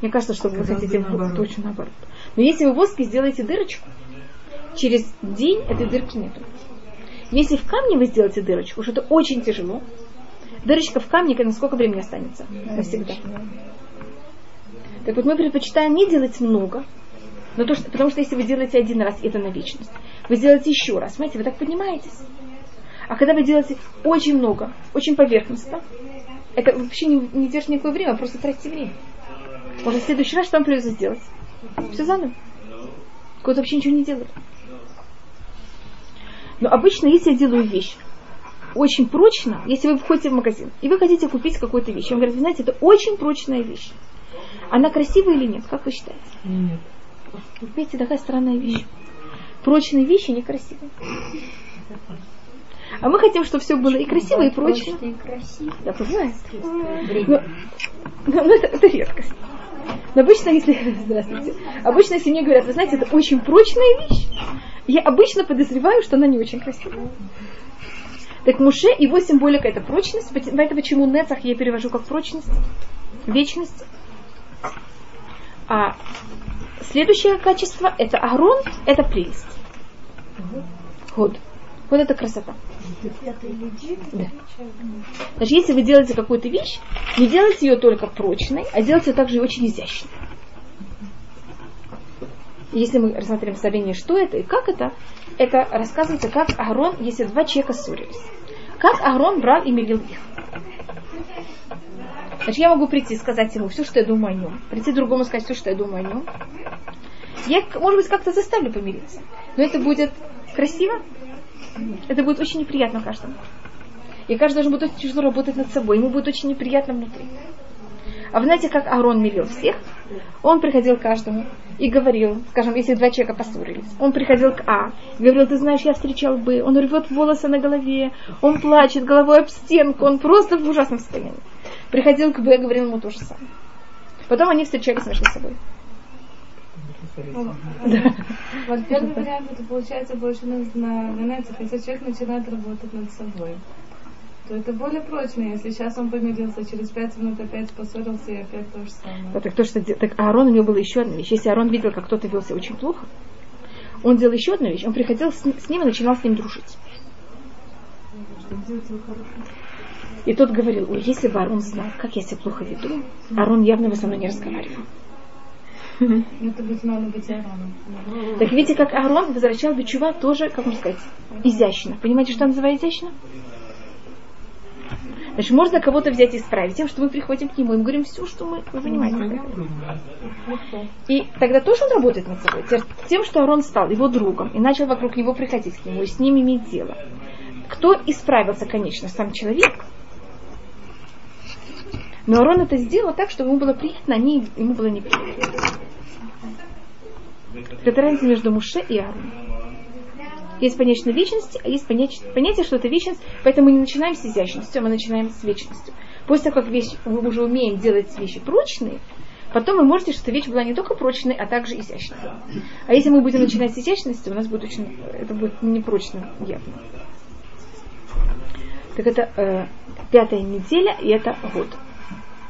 Мне кажется, что вы хотите наоборот. точно наоборот. Но если вы в воске сделаете дырочку, через день этой дырки нету. Если в камне вы сделаете дырочку, что это очень тяжело, дырочка в камне, на сколько времени останется? Навсегда. Так вот мы предпочитаем не делать много, но то, что, потому что если вы делаете один раз, это на вечность. Вы сделаете еще раз, понимаете, вы так поднимаетесь. А когда вы делаете очень много, очень поверхностно, это вообще не, не держит никакое время, а просто тратите время. Может, в следующий раз что вам придется сделать? Все заново. Кто-то вообще ничего не делает. Но обычно, если я делаю вещь очень прочно, если вы входите в магазин, и вы хотите купить какую-то вещь, вам говорят, вы знаете, это очень прочная вещь. Она красивая или нет? Как вы считаете? Нет. Видите, такая странная вещь. Прочные вещи некрасивые. А мы хотим, чтобы все было и красиво, и прочно. И красиво. Да, бывает. Но, но, но это, это редкость. Но обычно, если... Здравствуйте. Обычно, если мне говорят, вы знаете, это очень прочная вещь, я обычно подозреваю, что она не очень красивая. Так Муше его символика это прочность, поэтому почему Нецах я перевожу как прочность, вечность. А следующее качество это Агрон, это прелесть. Вот. Вот это красота. Да. Значит, если вы делаете какую-то вещь, не делайте ее только прочной, а делайте ее также очень изящной. Если мы рассмотрим в что это и как это, это рассказывается, как Аарон, если два человека ссорились. Как Аарон брал и мирил их. Значит, я могу прийти и сказать ему все, что я думаю о нем. Прийти другому сказать все, что я думаю о нем. Я, может быть, как-то заставлю помириться. Но это будет красиво, это будет очень неприятно каждому. И каждый должен будет очень тяжело работать над собой. Ему будет очень неприятно внутри. А вы знаете, как Аарон мирил всех? Он приходил к каждому и говорил, скажем, если два человека поссорились, он приходил к А, говорил, ты знаешь, я встречал бы, он рвет волосы на голове, он плачет головой об стенку, он просто в ужасном состоянии. Приходил к Б, говорил ему то же самое. Потом они встречались между собой. Вот первый вариант, это получается больше на, на, на если человек начинает работать над собой то это более прочно, если сейчас он помирился, через пять минут опять поссорился и опять то же самое. Да, так, то, что, так Аарон у него была еще одна вещь. Если Аарон видел, как кто-то вел себя очень плохо, он делал еще одну вещь. Он приходил с, с ним и начинал с ним дружить. И тот говорил, ой, если бы Арон знал, как я себя плохо веду, Арон явно бы со мной не разговаривал. Это бы надо быть Аароном. Так видите, как Аарон возвращал Бичува тоже, как можно сказать, изящно. Понимаете, что называется изящно? Значит, можно кого-то взять и исправить тем, что мы приходим к нему и говорим все, что мы, вы понимаете. И тогда тоже он работает над собой. Тем, что Арон стал его другом и начал вокруг него приходить к нему и с ним иметь дело. Кто исправился, конечно, сам человек. Но Арон это сделал так, чтобы ему было приятно, а не, ему было неприятно. Это разница между Муше и Ароном. Есть понятие вечности, а есть понятие, понятие, что это вечность, поэтому мы не начинаем с изящностью, мы начинаем с вечностью. После того, как вещь, мы уже умеем делать вещи прочные, потом вы можете, что вещь была не только прочной, а также изящной. А если мы будем начинать с изящности, у нас будет очень, это будет непрочно явно. Так это э, пятая неделя, и это год.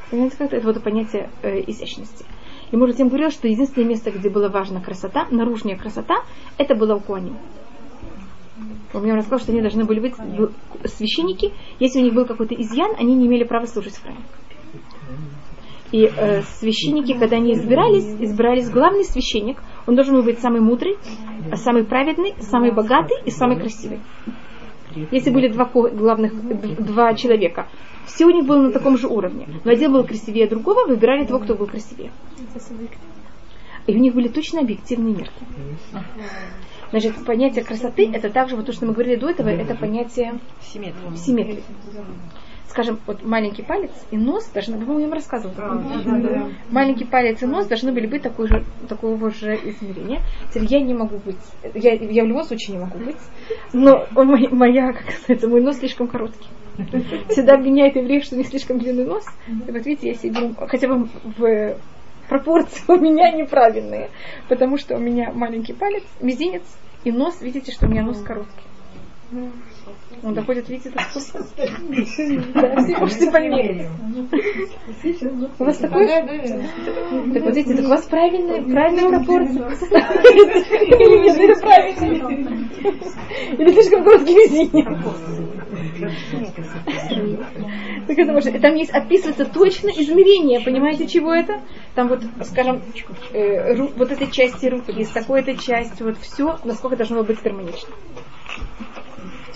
Понимаете, как это, это вот понятие э, изящности. И может, я говорил, что единственное место, где была важна красота, наружная красота, это было у Куани. Он мне рассказал, что они должны были быть священники. Если у них был какой-то изъян, они не имели права служить в храме. И э, священники, когда они избирались, избирались главный священник, он должен был быть самый мудрый, самый праведный, самый богатый и самый красивый. Если были два главных, два человека, все у них было на таком же уровне. Но один был красивее другого, выбирали того, кто был красивее. И у них были точно объективные мерки. Значит, понятие красоты, это также вот то, что мы говорили до этого, это понятие Симметрия. симметрии. Скажем, вот маленький палец и нос должны, по-моему, я вам рассказывала. Да-да-да. Маленький палец и нос должны были быть такой же, такого же измерения. Теперь я не могу быть, я, я в любом случае не могу быть, но мой- моя, как сказать, мой нос слишком короткий. Всегда обвиняет евреев, что у них слишком длинный нос. И вот видите, я себе беру, хотя бы в пропорции у меня неправильные, потому что у меня маленький палец, мизинец и нос, видите, что у меня нос короткий. Он доходит, видите, до можете померить. У вас такой? Так вот видите, так у вас правильная, правильная пропорция. Или нет, это правильно. Или слишком короткий мизинец. Так это может, там есть описывается точно измерение, понимаете, чего это? Там вот, скажем, э, ру- вот этой части руки, с такой-то частью, вот все, насколько должно быть гармонично.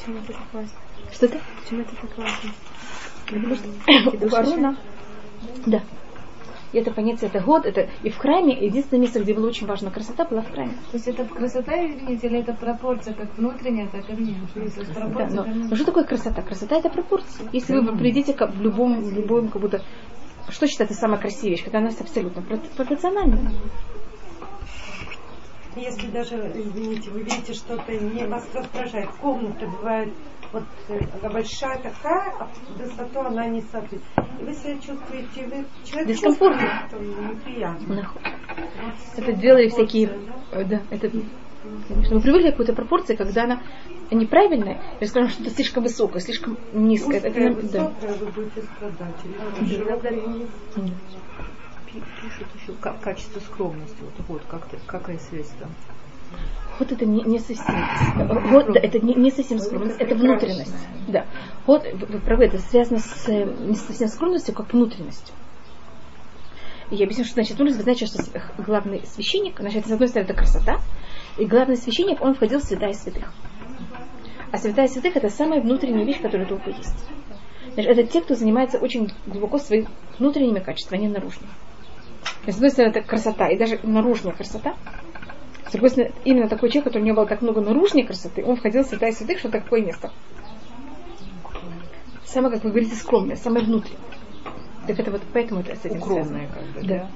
Почему это так важно? Что это? Почему это так важно? Потому что у ворона, да. И это понятие, это год, это и в храме, единственное место, где была очень важна красота, была в храме. То есть это красота, извините, или это пропорция, как внутренняя, так и внешняя? Да, пропорция но, что такое красота? Красота это пропорции. Если вы придите ка- в любом, в любом как будто что считается самая красивая вещь, когда она пропор- пропорциональна. Если даже, извините, вы видите что-то не вас раздражает, комната бывает вот э, большая такая, а высоту она не соответствует. И вы себя чувствуете, вы человек Дискомфортно. что неприятно. Нахуй. Это делали всякие, э, да, это, конечно, мы привыкли к какой-то пропорции, когда она неправильная, или скажем, что-то слишком высокое, слишком низкое. Это, Узкая, да. высокая, вы будете страдать. Или Пи- Пишут еще ка- качество скромности. Вот, вот как какая связь там. Вот это не, не совсем. Вот, да, это не, не совсем скромность, это внутренность. Да. Вот правы, это связано с не совсем скромностью, как внутренностью. И я объясню, что значит внутренность. Знаете, что главный священник, значит, с одной стороны, это красота, и главный священник, он входил в святая святых. А святая святых это самая внутренняя вещь, которая только есть. Значит, это те, кто занимается очень глубоко своими внутренними качествами, а не наружными. То есть, с одной стороны, это красота, и даже наружная красота, с другой стороны, именно такой человек, который у него было так много наружной красоты, он входил в святая святых, что такое место. Самое, как вы говорите, скромное, самое внутреннее. Так это вот поэтому это с этим Укромное связано. как бы. Да.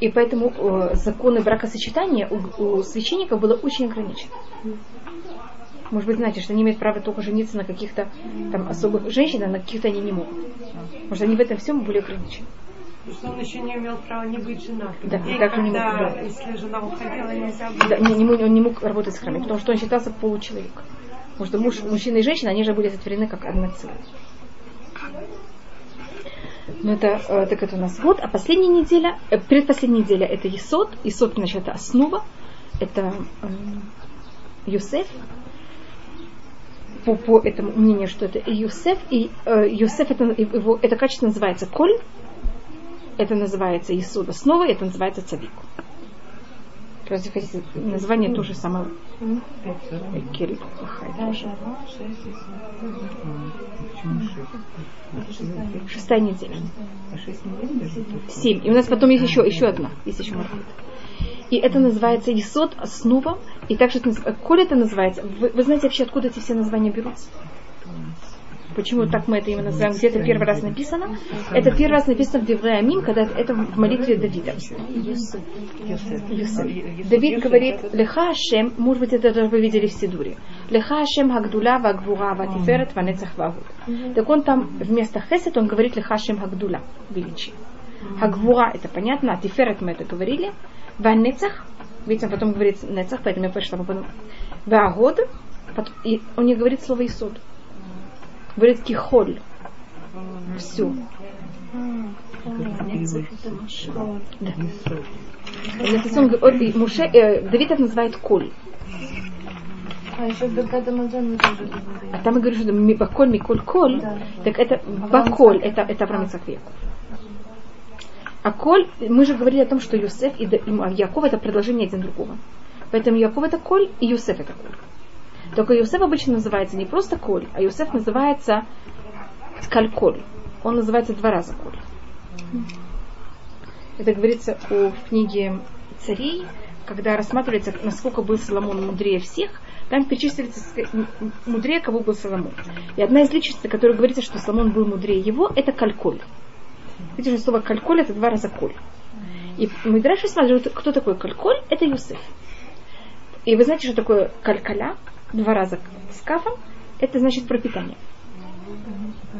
И поэтому э, законы бракосочетания у, у священников было очень ограничены. Может быть, знаете, что они имеют право только жениться на каких-то там особых женщинах, а на каких-то они не могут. Может, они в этом всем были ограничены. Потому что он еще не имел права не быть женатым. Да, и так и не мог, когда, да. если жена уходила, нельзя было. Да, не, не он не мог работать в храме, потому что он считался получеловеком. Потому что муж, мужчина и женщина, они же были сотворены как одна целая. Ну это, э, так это у нас вот, а последняя неделя, э, предпоследняя неделя это Есот, Есот, значит, это основа, это эм, Юсеф, по, по этому мнению, что это и Юсеф, и э, Юсеф, это, его, это качество называется Коль, это называется Есод, основа, это называется Цавик. Разве хотите, название то же самое. Кель, Хай, тоже. Шестая неделя. Семь. И у нас потом есть еще, еще одна. Есть еще Марфут. И это называется Есот, основа. И также Коль это называется. Вы, вы знаете вообще, откуда эти все названия берутся? Почему так мы это именно называем? Где это первый раз написано? Это первый раз написано в Девре Амим, когда это в молитве Давида. Давид говорит, Леха Ашем, может быть, это даже вы видели в Сидуре. Леха Ашем Хагдула Вагвура Ватиферет Ванецах Вагуд. Так он там вместо Хесет, он говорит Леха Ашем Хагдула, величие. Хагвура, это понятно, а Тиферет мы это говорили. Ванецах, видите, он потом говорит Нецах, поэтому я пошла потом. Вагод, и он не говорит слово Исуд. Говорит кихоль. Все. Да. Муше, э, Давид это называет коль. А еще Беркат Амазон мы тоже говорили. А там мы говорим, что ми- баколь, миколь, коль. Да. Так это баколь, это, это Авраам Яков. А коль, мы же говорили о том, что Юсеф и и Яков это продолжение один другого. Поэтому Яков это коль, и Юсеф это коль. Только Юсеф обычно называется не просто Коль, а Юсеф называется Кальколь. Он называется два раза Коль. Это говорится о, в книге царей, когда рассматривается, насколько был Соломон мудрее всех, там перечисливается мудрее, кого был Соломон. И одна из личностей, которая говорится, что Соломон был мудрее его, это Кальколь. Видите, что слово Кальколь это два раза Коль. И мы дальше смотрим, кто такой Кальколь? Это Юсеф. И вы знаете, что такое калькаля? Два раза с кафом. Это значит пропитание.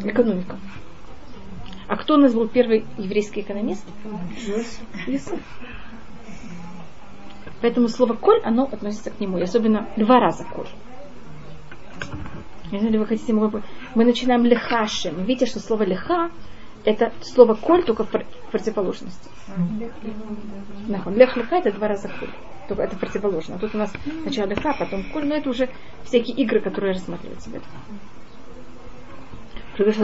Экономика. А кто у нас был первый еврейский экономист? Поэтому слово коль, оно относится к нему. И особенно два раза коль. Если вы хотите, мы, мы начинаем лехашем. Видите, что слово леха это слово коль только в противоположности. Лех леха это два раза коль. Только это противоположно. Тут у нас сначала леха, потом коль, но это уже всякие игры, которые рассматриваются в этом.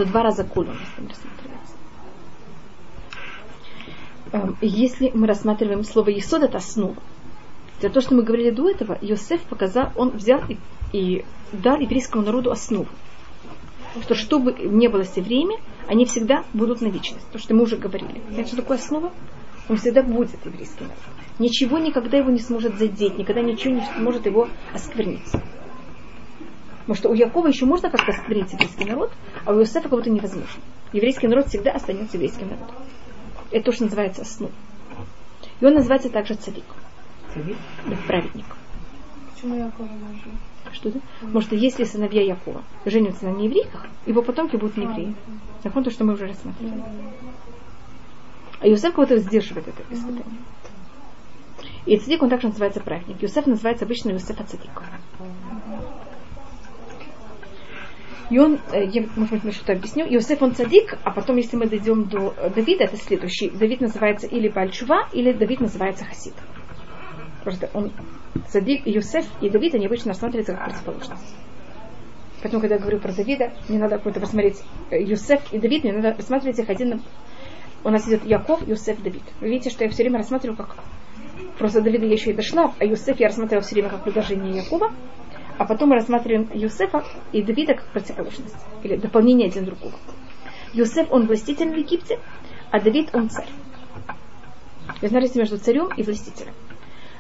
Два раза коль у нас там рассматривается. Эм, если мы рассматриваем слово есод, это основа. Это то, что мы говорили до этого, Йосеф показал, он взял и, и дал еврейскому народу основу. Что что бы ни было все время, они всегда будут на вечность. То, что мы уже говорили. Знаете, что такое основа? Он всегда будет еврейский народ. Ничего никогда его не сможет задеть, никогда ничего не сможет его осквернить. Потому что у Якова еще можно как-то осквернить еврейский народ, а у Иосифа как будто невозможно. Еврейский народ всегда останется еврейским народом. Это то, что называется основа. И он называется также царик. Царик? Да, праведник. Почему Якова можно? Что это? Потому что если сыновья Якова женятся на нееврейках, его потомки будут не евреи. Закон то, что мы уже рассмотрели. А Юсеф кого-то сдерживает это испытание. И цадик, он также называется праведник. Юсеф называется обычно Юсеф Ацадик. И он, э, я, может быть, что-то объясню. Иосиф он цадик, а потом, если мы дойдем до Давида, это следующий. Давид называется или Бальчува, или Давид называется Хасид. Просто он цадик, Иосиф и Давид, они обычно рассматриваются как противоположность. Поэтому, когда я говорю про Давида, мне надо какой-то посмотреть Юсеф и Давид, мне надо рассматривать их один. У нас идет Яков, Юсеф, Давид. Вы видите, что я все время рассматриваю как... Просто Давида я еще и дошла, а Юсеф я рассматривала все время как предложение Якова, а потом мы рассматриваем Юсефа и Давида как противоположность, или дополнение один другого. Юсеф, он властитель в Египте, а Давид, он царь. Есть разница между царем и властителем.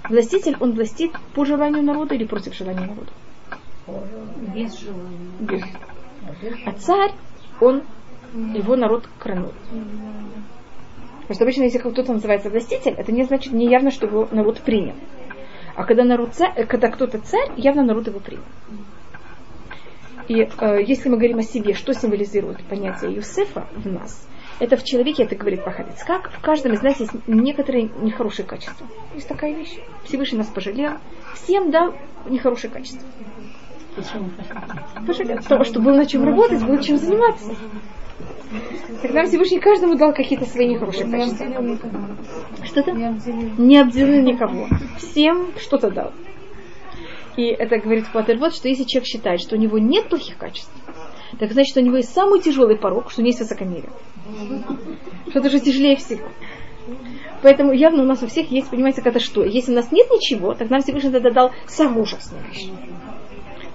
Властитель, он властит по желанию народа или против желания народа? Без желания. Без. А царь, он, его народ кранул. Потому что обычно, если кто-то называется властитель, это не значит, не явно, что его народ принял. А когда, народ царь, э, когда кто-то царь, явно народ его принял. И э, если мы говорим о себе, что символизирует понятие Юсефа в нас, это в человеке, это говорит Пахалец, как в каждом из нас есть некоторые нехорошие качества. Есть такая вещь. Всевышний нас пожалел, всем дал нехорошие качества. Пожалел. Потому что было на чем работать, было чем заниматься. Тогда Всевышний каждому дал какие-то свои нехорошие качества. Что-то? Не обделил никого. Всем что-то дал. И это говорит вот, что если человек считает, что у него нет плохих качеств, так значит, у него есть самый тяжелый порог, что у него есть высокомерие. Что это же тяжелее всего. Поэтому явно у нас у всех есть, понимаете, это что? Если у нас нет ничего, так нам Всевышний тогда дал самую ужасную вещь.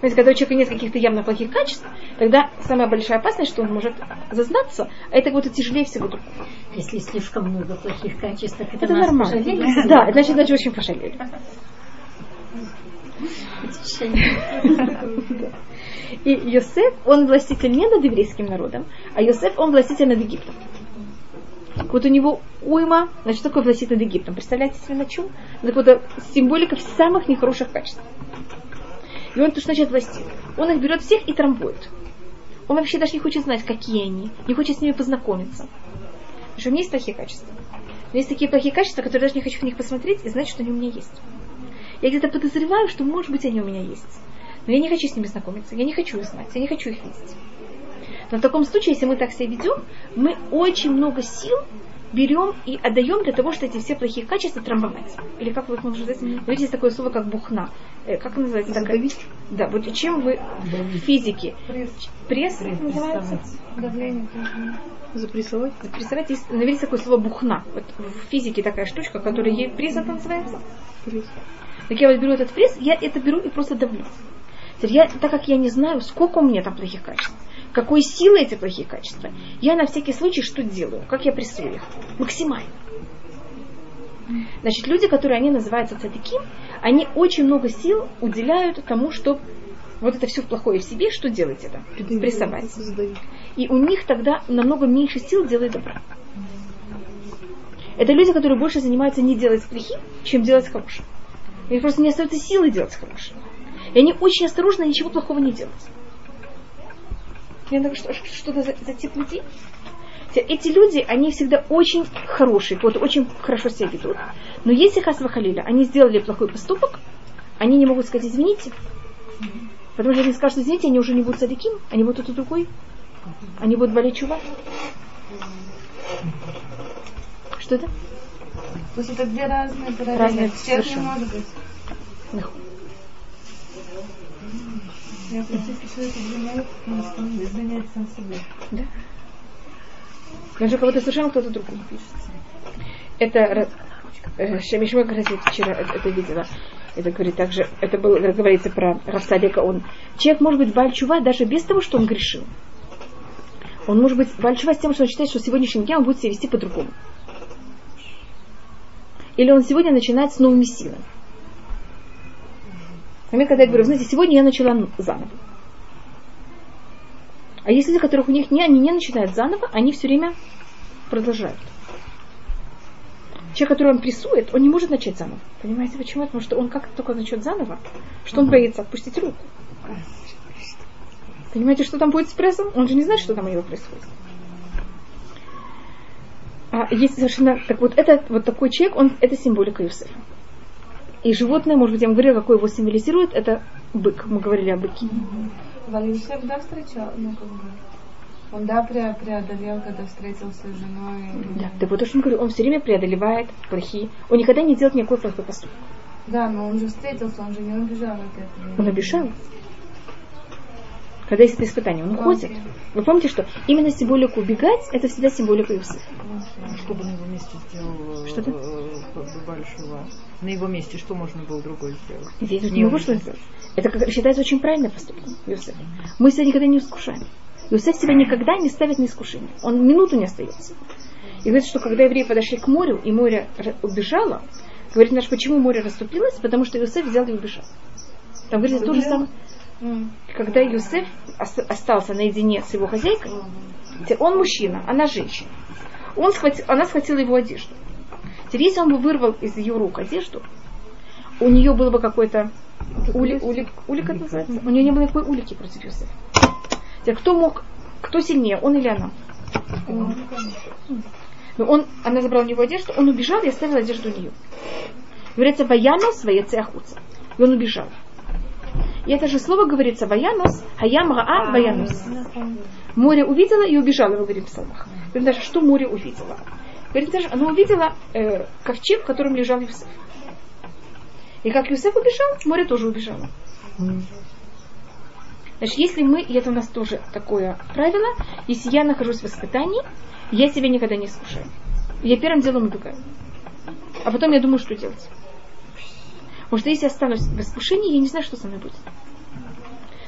То есть, когда у человека нет каких-то явно плохих качеств, тогда самая большая опасность, что он может зазнаться, а это будет тяжелее всего другого. Если слишком много плохих качеств, так это, Это нормально. пожалели? Да, значит, значит, очень пожалели. И Йосеф, он властитель не над еврейским народом, а Йосеф, он властитель над Египтом. Вот у него уйма, значит, такое властитель над Египтом. Представляете себе на чем? Так вот, символика самых нехороших качеств. И он то, что значит властит. Он их берет всех и трамбует. Он вообще даже не хочет знать, какие они, не хочет с ними познакомиться. Потому что у меня есть плохие качества. Но есть такие плохие качества, которые даже не хочу в них посмотреть и знать, что они у меня есть. Я где-то подозреваю, что, может быть, они у меня есть. Но я не хочу с ними знакомиться, я не хочу их знать, я не хочу их видеть. Но в таком случае, если мы так себя ведем, мы очень много сил берем и отдаем для того, чтобы эти все плохие качества трамбовать. Или как вы их можете сказать? Mm-hmm. Видите, есть такое слово, как бухна. Э, как называется? Задавить? Да, вот чем вы в физике? Пресс, Пресс называется? Давление. Запрессовать? Запрессовать. Есть, наверное, такое слово бухна. Вот в физике такая штучка, которая ей пресс это называется. Пресс. Так я вот беру этот пресс, я это беру и просто давлю. Теперь я, так как я не знаю, сколько у меня там плохих качеств, какой силы эти плохие качества, я на всякий случай что делаю? Как я прессую их? Максимально. Значит, люди, которые они называются цадиким, они очень много сил уделяют тому, чтобы вот это все плохое в себе, что делать это? Прессовать. И у них тогда намного меньше сил делать добра. Это люди, которые больше занимаются не делать плохим, чем делать хорошим. У просто не остается силы делать хорошим. И они очень осторожно ничего плохого не делают. Думаю, что, что-то за, за тип людей. Эти люди, они всегда очень хорошие, вот очень хорошо себя ведут. Но если Хасвахалиля, они сделали плохой поступок, они не могут сказать извините. Потому что если они скажут извините, они уже не будут садиким, они будут кто-то другой. Они будут болеть чува. Что это? То есть это две разные параллели. Разные Всех не может быть. Я практически человек кого-то совершенно кто-то другой. Это э, Шамишма как раз вчера это, видела. Это говорит также, это было, говорится про Рафсадика, он. Человек может быть бальчува даже без того, что он грешил. Он может быть бальчува с тем, что он считает, что сегодняшним днем он будет себя вести по-другому. Или он сегодня начинает с новыми силами. Например, когда я говорю, знаете, сегодня я начала заново. А есть люди, которых у них не, они не начинают заново, они все время продолжают. Человек, который он прессует, он не может начать заново. Понимаете, почему? Потому что он как только начнет заново, что он боится отпустить руку. Понимаете, что там будет с прессом? Он же не знает, что там у него происходит. А есть совершенно... Так вот, этот вот такой человек, он, это символика Юсефа. И животное, может быть, я вам говорила, какое его символизирует, это бык. Мы говорили о быке. Валюшев, да, встречал? Ну, как бы. Он, да, преодолел, когда встретился с женой. Да, так вот то, что я говорю, он все время преодолевает плохие. Он никогда не делает никакой плохой поступок. Да, но он же встретился, он же не убежал от этого. Он обещал. Когда есть это испытание, он уходит. Okay. Вы помните, что именно символику убегать, это всегда символика Юсефа. Что бы на его месте сделал Что-то? Большого? На его месте что можно было другое сделать? Здесь не могу что сделать. Это как, считается очень правильным поступком Юсефа. Мы себя никогда не искушаем. Иосиф себя никогда не ставит на искушение. Он минуту не остается. И говорит, что когда евреи подошли к морю, и море убежало, говорит наш, почему море расступилось? Потому что Иосиф взял и убежал. Там говорится то же самое. Когда Юсеф остался наедине с его хозяйкой, он мужчина, она женщина. Он схватил, она схватила его одежду. Теперь, если он бы вырвал из ее рук одежду, у нее было бы какой-то улик, улик, улик это называется? У нее не было никакой улики против Юсефа. Кто мог, кто сильнее, он или она? Но он, она забрала у него одежду, он убежал и оставил одежду у нее. Говорится, ваянос, ваяце ахуца. И он убежал. И это же слово говорится ваянос, хаям раа ваянос. Море увидела и убежала, мы говорим в псалмах. Говорим даже, что море увидела. Она увидела э, ковчег, в котором лежал Юсеф. И как Юсеф убежал, море тоже убежало. Значит, если мы, и это у нас тоже такое правило, если я нахожусь в испытании, я себя никогда не искушаю. Я первым делом убегаю. А потом я думаю, что делать. Потому что если я останусь в искушении, я не знаю, что со мной будет.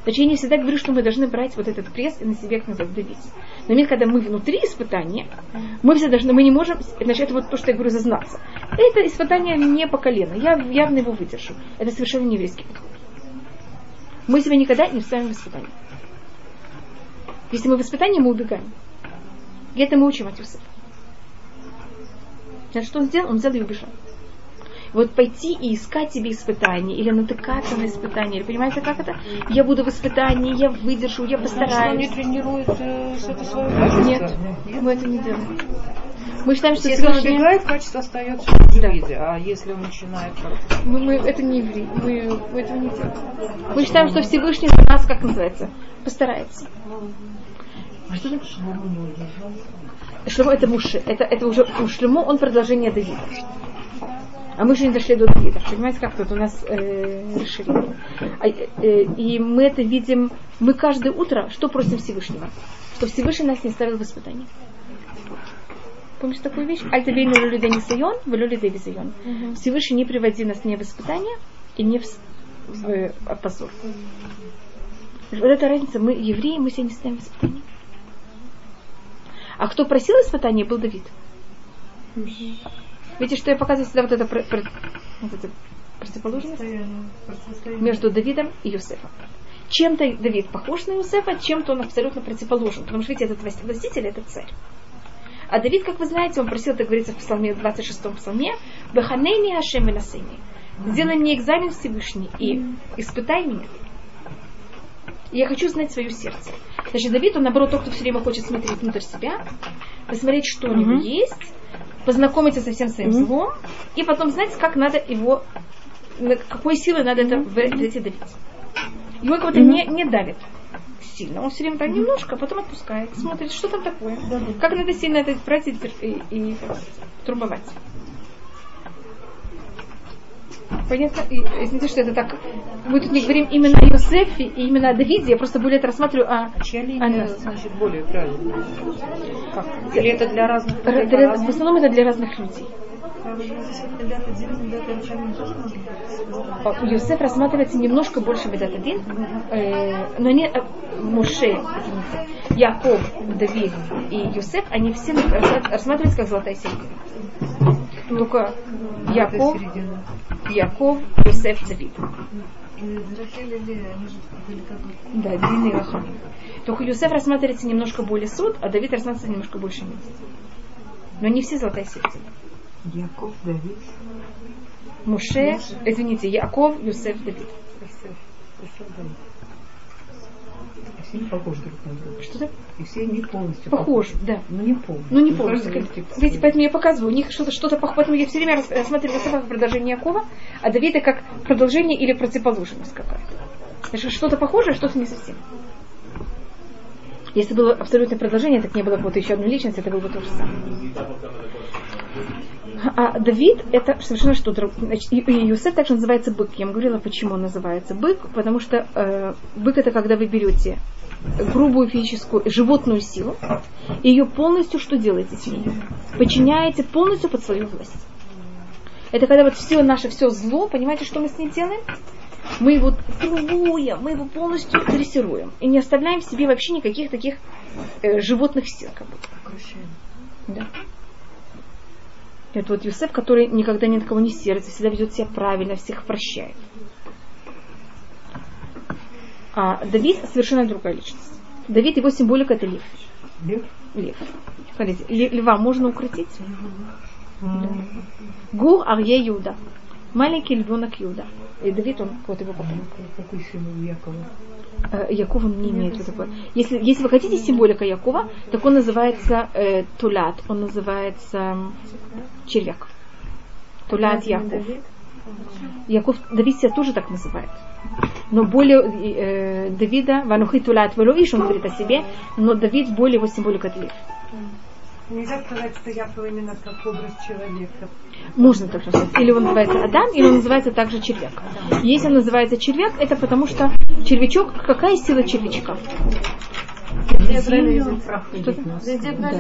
Значит, я не всегда говорю, что мы должны брать вот этот пресс и на себе как назад давить. Но именно когда мы внутри испытания, мы все должны, мы не можем, значит, это вот то, что я говорю, зазнаться. Это испытание не по колено, я явно его выдержу. Это совершенно не еврейский подход. Мы себя никогда не ставим в испытание. Если мы в испытании, мы убегаем. И это мы учим от Юсефа. Значит, что он сделал? Он взял и убежал. Вот пойти и искать себе испытания, или натыкаться на испытания, или понимаете, как это? Я буду в испытании, я выдержу, я постараюсь. Значит, он не тренирует э, это свое качество? Нет, мы это не делаем. Мы считаем, что если Всевышний... он убегает, качество остается в Да. виде. А если он начинает Мы, мы- это не евреи, мы, мы этого не делаем. Мы считаем, что Всевышний за нас, как называется, постарается. Что это? Шлемо это Муше. Это, это уже у Шлемо он продолжение Давида. А мы же не дошли до Давида. Понимаете, как тут у нас э, расширение. А, э, и мы это видим, мы каждое утро что просим Всевышнего? Что Всевышний нас не ставил в испытание. Помнишь такую вещь? Альтавейну людей не сайон, людей визайон. Всевышний не приводи нас не в испытание и не в, в, в позор. Вот эта разница, мы евреи, мы себя не ставим в испытание. А кто просил испытания, был Давид. Видите, что я показываю всегда вот это, вот это противоположность между Давидом и Юсефом. Чем-то Давид похож на Юсефа, чем-то он абсолютно противоположен. Потому что, видите, этот властитель – это царь. А Давид, как вы знаете, он просил, это говорится в псалме, 26-м псалме, «Баханейни Хашем Венасейни». Сделай мне экзамен Всевышний и испытай меня. И я хочу знать свое сердце. Значит, Давид, он наоборот тот, кто все время хочет смотреть внутрь себя, посмотреть, что у него mm-hmm. есть, познакомиться со всем своим mm-hmm. злом, и потом знать, как надо его, какой силой надо это в эти давить. Его как будто mm-hmm. не, не давит сильно. Он все время так немножко, а потом отпускает, смотрит, что там такое. Как надо сильно это брать и, и, и трубовать. Понятно? И, извините, что это так. Мы тут не говорим именно о Йосефе и именно о Давиде, я просто более это рассматриваю о... А чья линия, о значит, более правильная? Как? Или это для разных для, для, В основном это для разных людей. Йосеф рассматривается немножко больше Медат один, э, но не э, Муше, Яков, Давид и Йосеф, они все рассматриваются как золотая середина. Только Яков, Яков, Йосеф, Давид. Да, длинный Рахам. Только Юсеф рассматривается немножко более суд, а Давид рассматривается немножко больше месяц. Но не все золотая сердце. Яков, Давид. Муше, извините, Яков, Юсеф, Давид. Все не похожи друг на друга. Что-то? И все не полностью похожи. похожи. да. Но не полностью. Ну не полностью. Видите, поэтому я показываю, у них что-то что-то похоже. Поэтому я все время рассматриваю Юсефа как продолжение Якова, а Давида как продолжение или противоположность какая-то. Что-то похожее, что-то не совсем. Если было абсолютное продолжение, так не было бы вот еще одной личности, это было бы то же самое. А Давид это совершенно что-то. Значит, и Юсеф также называется бык. Я вам говорила, почему он называется бык, потому что э, бык это когда вы берете грубую физическую животную силу и ее полностью что делаете с ней? Подчиняете полностью под свою власть. Это когда вот все наше все зло, понимаете, что мы с ней делаем? Мы его тренируем, мы его полностью дрессируем. И не оставляем себе вообще никаких таких э, животных сил. Как будто. Да. Это вот Юсеф, который никогда ни на кого не сердится, всегда ведет себя правильно, всех прощает. А Давид совершенно другая личность. Давид, его символика это лев. Лев? Лев. Смотрите, льва можно укротить? Да. Гур Арье Юда. Маленький львенок Юда. И Давид, он вот его потом. Какой символ Якова? Э, Яков он не имеет такое. Если, если вы хотите символика Якова, так он называется э, Тулят, он называется червяк. Тулят Яков. Яков, Давид себя тоже так называет. Но более э, Давида, Ванухи Тулят Велоиш, он говорит о себе, но Давид более его символика Лев. Нельзя сказать, что Яков именно как образ человека. Можно так сказать. Или он называется Адам, или он называется также червяк. Если он называется червяк, это потому что червячок, какая сила червячка? Да.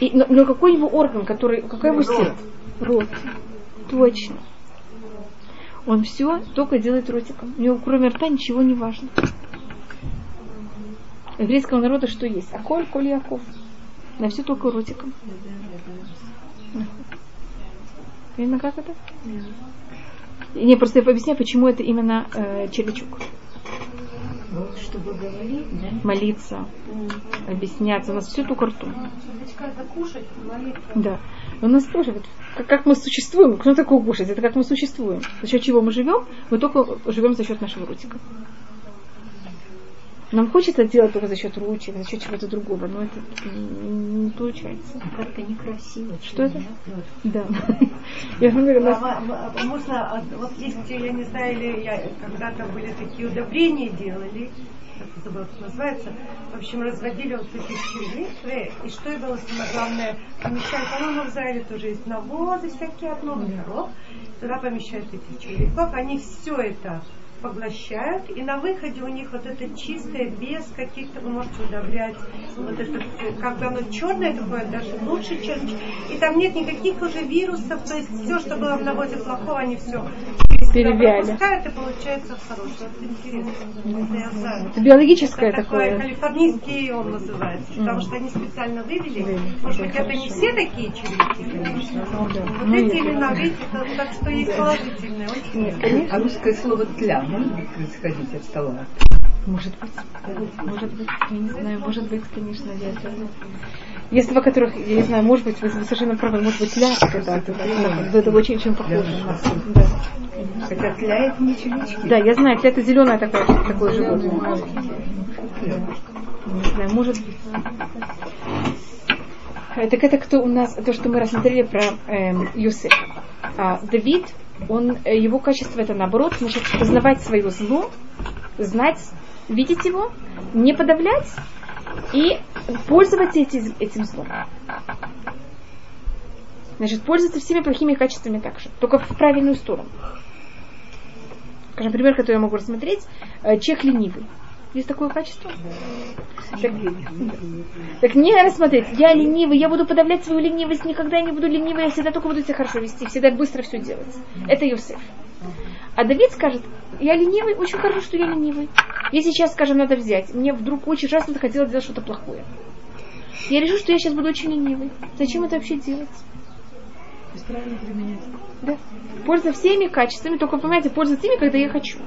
И, но, но какой его орган, который, какая его сила? Рот. Точно. Он все только делает ротиком. У него кроме рта ничего не важно. Еврейского народа что есть? Аколь, коль Яков. На все только ротиком. Понятно, как это? Не, просто я объясняю, почему это именно э, червячок. Чтобы говорить, да? Молиться, объясняться. У нас все только ртом. кушать, Да. У нас тоже, вот, как, как мы существуем, кто такое кушать? Это как мы существуем. За счет чего мы живем? Мы только живем за счет нашего ротика. Нам хочется делать только за счет ручек, за счет чего-то другого, но это не получается. Как-то некрасиво. Что это? Да. Я говорю, можно, вот есть, я не знаю, или я когда-то были такие удобрения делали, как забыл, как называется. В общем, разводили вот таких червей, и что и было самое главное, помещали, по-моему, в Израиле тоже есть навозы, всякие от новых коров, туда помещают этих червяков, они все это поглощают, и на выходе у них вот это чистое, без каких-то, вы можете удобрять, вот это, как бы оно черное такое, даже лучше, чем, и там нет никаких уже вирусов, то есть все, что было в навозе плохого, они все Перевяли. и получается хорошее. Это интересно. Это. Это биологическое Это такое такое. калифорнийский он называется, потому что они специально вывели. Может быть, это не все такие конечно, но вот Ну, эти имена, видите, это- так что есть положительные. Очень А русское слово «тля» может происходить от стола? Может быть. Может быть. Я не знаю. Может быть, конечно, я это... Есть два, которых, я не знаю, может быть, вы совершенно правы, может быть, ля, это, это, это, это очень-очень похоже. Да. Хотя «тля» это не червячки. Да, я знаю, это зеленое такое, такое животное. Не знаю, может быть. Э, Так это кто у нас, то, что мы рассмотрели про эм, Юсефа. А, Давид, он, э, его качество это наоборот, значит, познавать свое зло, знать, видеть его, не подавлять и пользоваться эти- этим злом. Значит, пользоваться всеми плохими качествами также, только в правильную сторону. Скажем, пример, который я могу рассмотреть, э, чех ленивый. Есть такое качество? Так, так не надо смотреть, я ленивый, я буду подавлять свою ленивость, никогда не буду ленивой, я всегда только буду себя хорошо вести, всегда быстро все делать. Это Юсеф. А Давид скажет, я ленивый, очень хорошо, что я ленивый. Если сейчас, скажем, надо взять, мне вдруг очень ужасно захотелось делать что-то плохое. Я решу, что я сейчас буду очень ленивый. Зачем это вообще делать? Да. Польза всеми качествами, только, понимаете, польза теми, когда я хочу.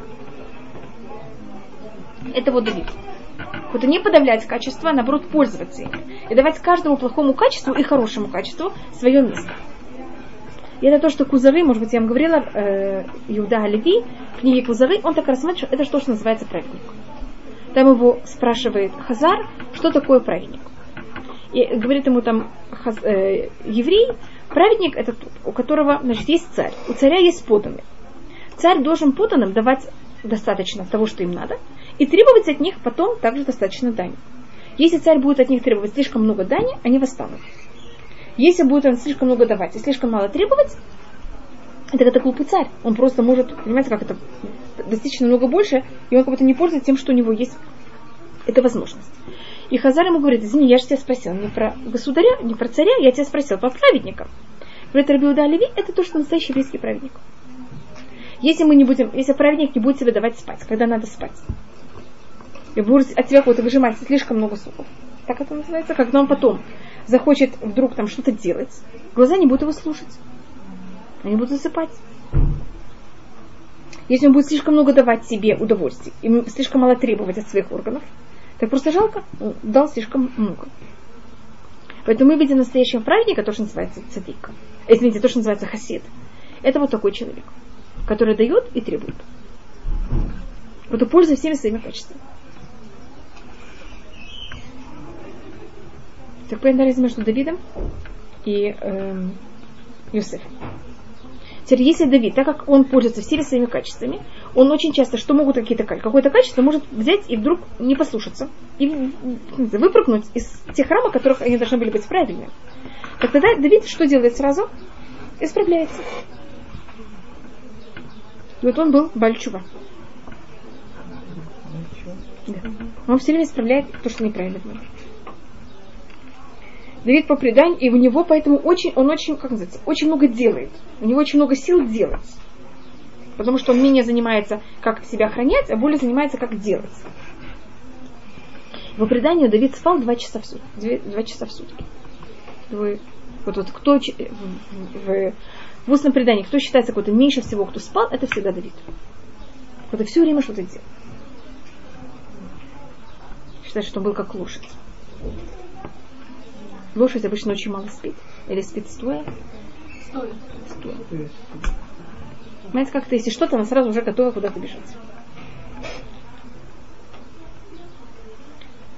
Это вот Давид. Вот не подавлять качество, а наоборот пользоваться ими. И давать каждому плохому качеству и хорошему качеству свое место. И это то, что Кузары, может быть, я вам говорила, э, Иуда Леви, в Кузары, он так рассматривает, это то, что называется праведник. Там его спрашивает Хазар, что такое праведник. И говорит ему там хаз- э, еврей, праведник это тот, у которого значит, есть царь. У царя есть поданные. Царь должен поданным давать достаточно того, что им надо, и требовать от них потом также достаточно дани. Если царь будет от них требовать слишком много дани, они восстанут. Если будет он слишком много давать и слишком мало требовать, это это глупый царь. Он просто может, понимаете, как это, достичь намного больше, и он как будто не пользуется тем, что у него есть эта возможность. И Хазар ему говорит, извини, я же тебя спросил не про государя, не про царя, я тебя спросил про праведника. Говорит, Рабиуда Леви, это то, что настоящий еврейский праведник. Если мы не будем, если праведник не будет тебе давать спать, когда надо спать, и будет от тебя какой-то выжимать слишком много соков, так это называется, когда он потом захочет вдруг там что-то делать, глаза не будут его слушать. Они будут засыпать. Если он будет слишком много давать себе удовольствий и слишком мало требовать от своих органов, так просто жалко, он дал слишком много. Поэтому мы видим настоящего праведника, то, что называется цадик. Извините, то, что называется хасид. Это вот такой человек, который дает и требует. Вот и пользуется всеми своими качествами. Так понятна разница между Давидом и эм, Юсефом. Теперь, если Давид, так как он пользуется всеми своими качествами, он очень часто, что могут какие-то какое-то качество, может взять и вдруг не послушаться и выпрыгнуть из тех рамок, которых они должны были быть правильными. Так тогда Давид что делает сразу? Исправляется. И вот он был Бальчува. Да. Он все время исправляет то, что неправильно было. Давид по преданию, и у него поэтому очень, он очень, как называется, очень много делает. У него очень много сил делать. Потому что он менее занимается, как себя охранять, а более занимается, как делать. По преданию Давид спал два часа в сутки. Два часа в сутки. Вы- вот, вот кто в, в- в устном предании, кто считается какой-то меньше всего, кто спал, это всегда Давид. Кто-то все время что-то делал. Считается, что он был как лошадь. Лошадь обычно очень мало спит. Или спит стоя. Стоит. Стоя. Понимаете, как-то если что-то, она сразу уже готова куда-то бежать.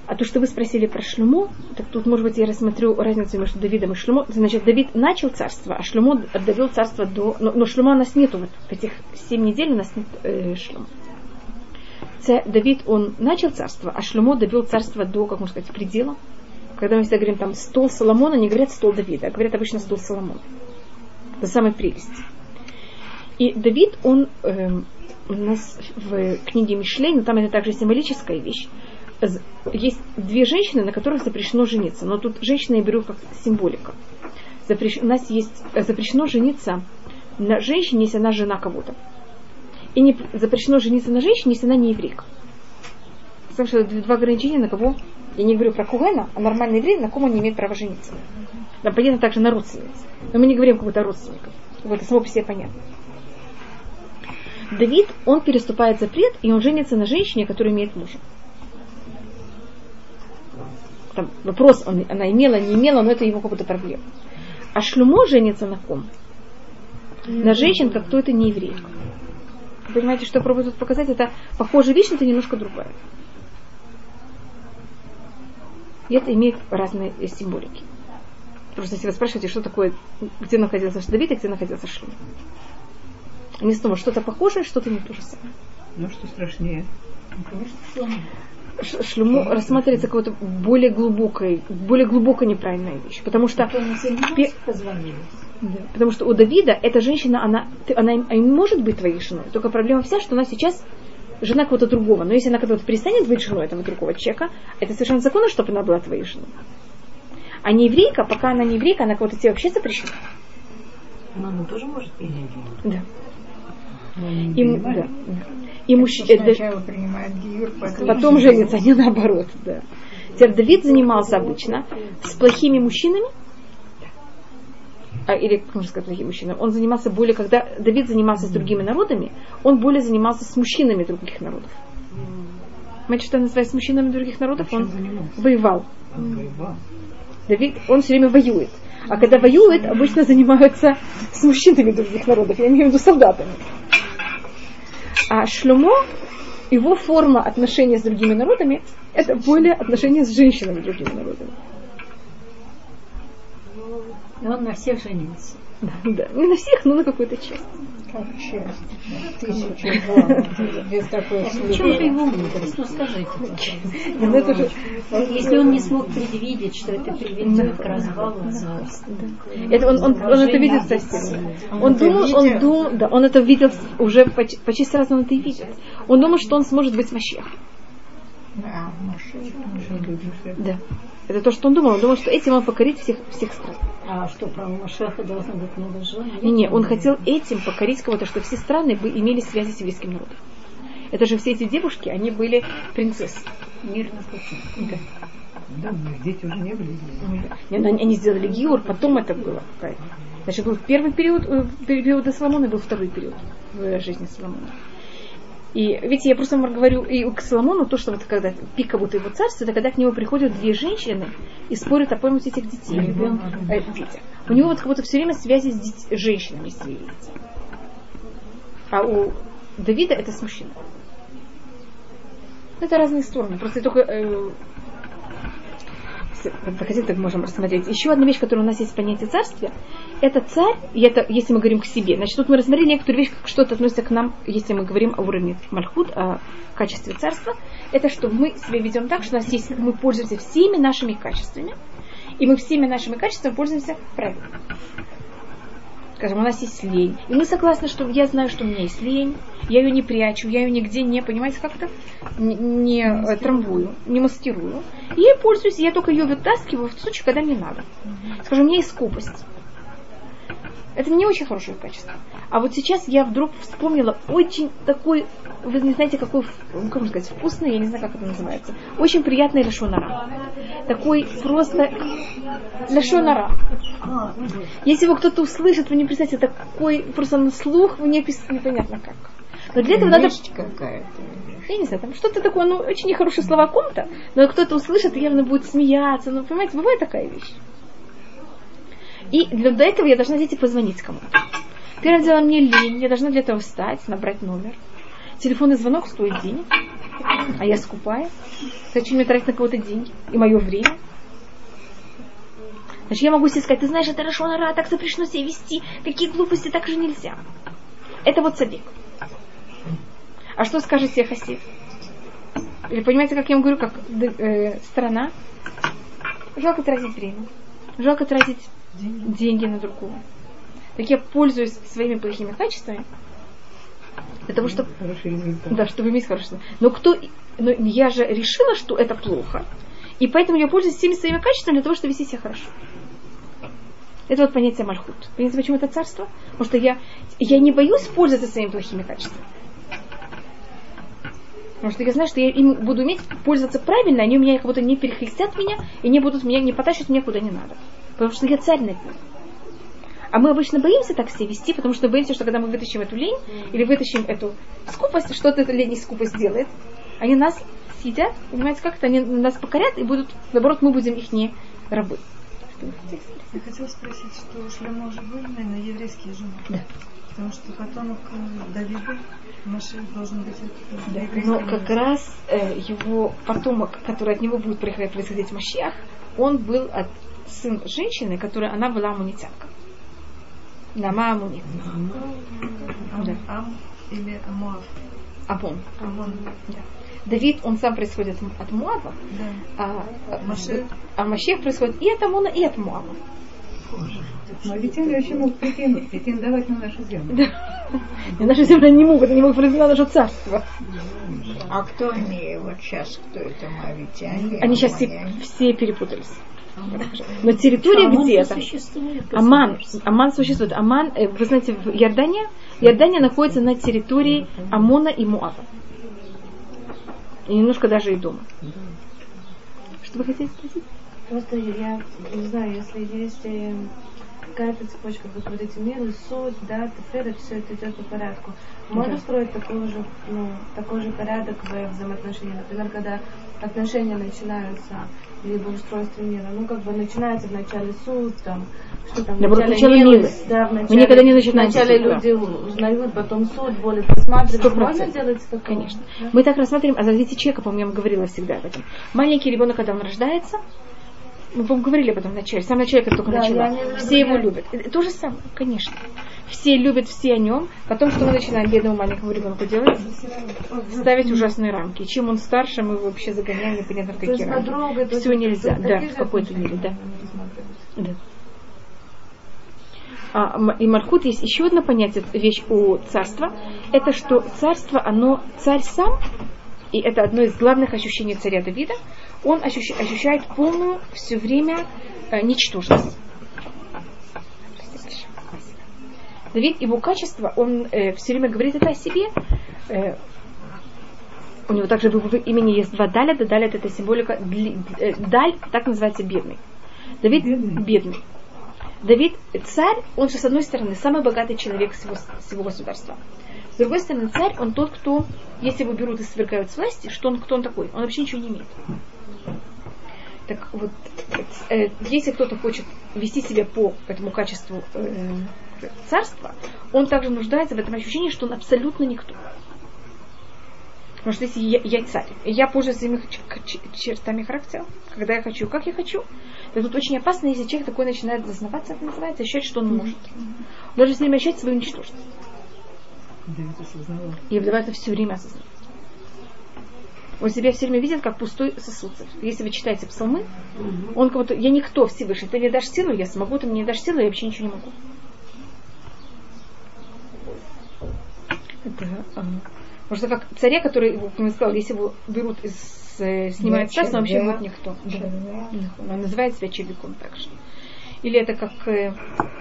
А то, что вы спросили про Шлюмо, так тут, может быть, я рассмотрю разницу между Давидом и Шлюмо. Значит, Давид начал царство, а Шлюмо довел царство до... Но, но Шлюмо у нас нету, вот в этих семь недель у нас нет э, Шлюмо. Це Давид, он начал царство, а Шлюмо довел царство до, как можно сказать, предела. Когда мы всегда говорим там стол Соломона, не говорят стол Давида, а говорят обычно стол Соломона. Это самая прелесть. И Давид, он эм, у нас в книге Мишлей, но там это также символическая вещь. Есть две женщины, на которых запрещено жениться. Но тут женщины я беру как символика. Запрещ- У нас есть э, запрещено жениться на женщине, если она жена кого-то. И не запрещено жениться на женщине, если она не еврейка. Потому что это два ограничения, на кого, я не говорю про Кугена, а нормальный еврей, на ком он не имеет права жениться. Там понятно также на родственниц. Но мы не говорим кого-то родственников. Это само по себе понятно. Давид, он переступает запрет, и он женится на женщине, которая имеет мужа. Там вопрос, он, она имела, не имела, но это его какая-то проблема. А Шлюмо женится на ком? На женщин, как кто это не еврей. Понимаете, что я пробую тут показать? Это похожая вещь, но это немножко другая. И это имеет разные символики. Просто если вы спрашиваете, что такое, где находился Давид и где находился Шлюм. Они снова что-то похожее, что-то не то же самое. Ну что страшнее? Ш- Шлюму рассматривается какой-то более глубокой, более глубоко неправильная вещь. Потому что, пе- да, потому что у Давида эта женщина, она, ты- она им может быть твоей женой. Только проблема вся, что она сейчас жена кого-то другого. Но если она когда-то перестанет быть женой этого другого человека, это совершенно законно, чтобы она была твоей женой. А не еврейка, пока она не еврейка, она кого-то тебе вообще запрещена. Но она тоже может принять Да. И, м- да, да. И мужч- э, да- Сначала принимает гиюр, потом... потом женится, а не наоборот. Да. Теперь Давид занимался обычно с плохими мужчинами, или, как можно сказать, плохими мужчинами, он занимался более, когда Давид занимался с другими народами, он более занимался с мужчинами других народов. Понимаете, что называется с мужчинами других народов? Он воевал. Давид, он все время воюет. А когда воюет, обычно занимаются с мужчинами других народов, я имею в виду солдатами. А Шлюмо, его форма отношения с другими народами, это более отношения с женщинами другими народами. И он на всех женился. Да, не на всех, но на какую-то часть. Как часть. Тысячу глав. Без такой В чем же его мудрость? Ну скажите. Ну, это же- Если он не смог предвидеть, что это приведет к развалу царства. Это он, он, он это видит совсем. Он думал, он думал, да, он это видел уже почти, почти сразу он это и видит. Он думал, что он сможет быть. Да, Машех. Да. Это то, что он думал. Он думал, что этим он покорит всех, всех стран. А что, про Машеха должно быть много жен? Не, не, он хотел этим покорить кого-то, что все страны бы имели связи с еврейским народом. Это же все эти девушки, они были принцессы. Мирно. Да, них дети уже не были. И Они, они сделали гиур, потом это было. какая-то. Значит, был первый период э, периода Соломона, и был второй период в жизни Соломона. И видите, я просто вам говорю, и к Соломону то, что вот когда пик будто его царства, это когда к нему приходят две женщины и спорят о памяти этих детей. Э, дети. У него вот как будто все время связи с дет- женщинами, если видите. А у Давида это с мужчиной. Это разные стороны. Просто я только э, хотите, так можем рассмотреть. Еще одна вещь, которая у нас есть в понятии царствия, это царь, и это если мы говорим к себе. Значит, тут мы рассмотрели некоторую вещь, как что-то относится к нам, если мы говорим о уровне Мальхут, о качестве царства. Это что мы себя ведем так, что у нас есть, мы пользуемся всеми нашими качествами, и мы всеми нашими качествами пользуемся правильно. Скажем, у нас есть лень. И мы согласны, что я знаю, что у меня есть лень, я ее не прячу, я ее нигде не, понимаете, как это, не, не э, трамбую, не маскирую. И я пользуюсь, я только ее вытаскиваю в случае, когда мне надо. Скажем, у меня есть скупость. Это не очень хорошее качество. А вот сейчас я вдруг вспомнила очень такой, вы не знаете, какой, ну, как можно сказать, вкусный, я не знаю, как это называется. Очень приятный лешонара. Такой просто лешонара. Если его кто-то услышит, вы не представляете, такой просто на слух, вы не описать непонятно как. Но для этого надо... Вещь какая-то. Я не знаю, там что-то такое, ну, очень нехорошие слова ком-то, но кто-то услышит и явно будет смеяться. Ну, понимаете, бывает такая вещь. И до этого я должна взять позвонить кому-то. Первым делом мне лень, я должна для этого встать, набрать номер. Телефонный звонок стоит денег, а я скупая. Хочу мне тратить на кого-то деньги и мое время. Значит, я могу себе сказать, ты знаешь, это Рашонара, так запрещено себя вести, какие глупости, так же нельзя. Это вот садик. А что скажет себе Хасид? Или понимаете, как я вам говорю, как э, страна? Жалко тратить время. Жалко тратить деньги на другого. Так я пользуюсь своими плохими качествами для того, чтобы, да, чтобы иметь хорошее. Но кто, но я же решила, что это плохо, и поэтому я пользуюсь всеми своими качествами для того, чтобы вести себя хорошо. Это вот понятие мальхут. Понимаете, почему это царство? Потому что я, я не боюсь пользоваться своими плохими качествами. Потому что я знаю, что я им буду уметь пользоваться правильно, они у меня как будто не перехлестят меня и не будут меня, не потащат меня куда не надо. Потому что я царь над ним. А мы обычно боимся так себя вести, потому что боимся, что когда мы вытащим эту лень или вытащим эту скупость, что-то эта лень и скупость делает, они нас съедят, понимаете, как-то они нас покорят и будут, наоборот, мы будем их не рабы. Я хотела спросить, что Шлема уже был, наверное, еврейские жены. Да. Потому что потомок э, Давида, Машин должен быть от Да. Но жены. как раз э, его потомок, который от него будет приходить происходить Машиах, он был от сын женщины, которая она была амунитянка. Нама амунит. Ам, Да. Ам или Амуав. Амон. Амон. Да. Давид, он сам происходит от Муава, Да. а, а, Машиах. а Машех происходит и от Амона, и от Муава. Они вообще могут претен- претендовать на нашу землю. И наши земли не могут, они могут произвести на наше царство. А кто они вот сейчас, кто это мавитяне? Они сейчас все, все перепутались. Но территория Амон где-то. Аман. Аман существует. Аман, э, вы знаете, в Иордания, Иордания находится на территории Амона и Муава. И немножко даже и дома. Что вы хотели спросить? Просто я не знаю, если есть э, какая-то цепочка, как вы говорите, мир, и суть, да, тефера, все это идет по порядку. Можно Да. строить такой же, ну, такой же порядок в взаимоотношениях. Например, когда отношения начинаются, либо устройство мира, ну, как бы начинается вначале суд, там, что там, вначале сначала милость, милость. да, Мы вначале, никогда не начинаем Вначале люди узнают, потом суд, более просматривают. Можно делать такое? Конечно. Да? Мы так рассматриваем, а развитие человека, по-моему, я вам говорила всегда об этом. Маленький ребенок, когда он рождается, мы по говорили об этом вначале, сам начале, как только Да, начала, в все его любят. Это То же самое, конечно. Все любят все о нем. Потом, что мы начинаем бедному маленькому ребенку делать? Ставить ужасные рамки. Чем он старше, мы его вообще загоняем непонятно в какие рамки. подругой, то Все нельзя, да, в какой-то мере, да. Да. А, и Мархут есть еще одно понятие, вещь у царства. Это что царство, оно царь сам, и это одно из главных ощущений царя Давида, он ощущ- ощущает полную все время э, ничтожность. Давид, его качество, он все время говорит это о себе. Э, у него также в его имени есть два даля, да даля это символика, дли- э, даль, так называется бедный. Давид бедный. Давид царь, он же с одной стороны самый богатый человек всего, всего государства. С другой стороны, царь, он тот, кто, если его берут и свергают с власти, что он, кто он такой? Он вообще ничего не имеет. Так вот, э, если кто-то хочет вести себя по этому качеству э, царства, он также нуждается в этом ощущении, что он абсолютно никто. Потому что если я, я царь, и я пользуюсь своими чертами характера, когда я хочу, как я хочу, то тут очень опасно, если человек такой начинает зазнаваться, это называется, ощущать, что он может. Он должен все время ощущать свою ничтожность. Давид. И давай это все время осознавать. Он себя все время видит, как пустой сосуд. Если вы читаете псалмы, он как будто, я никто Всевышний, ты мне дашь силу, я смогу, ты мне не дашь силу, я вообще ничего не могу. Это, а, потому что как царя, который, как я сказал, если его берут из э, снимают царство, он вообще будет никто. Да. Он называет себя червяком также. Или это как э,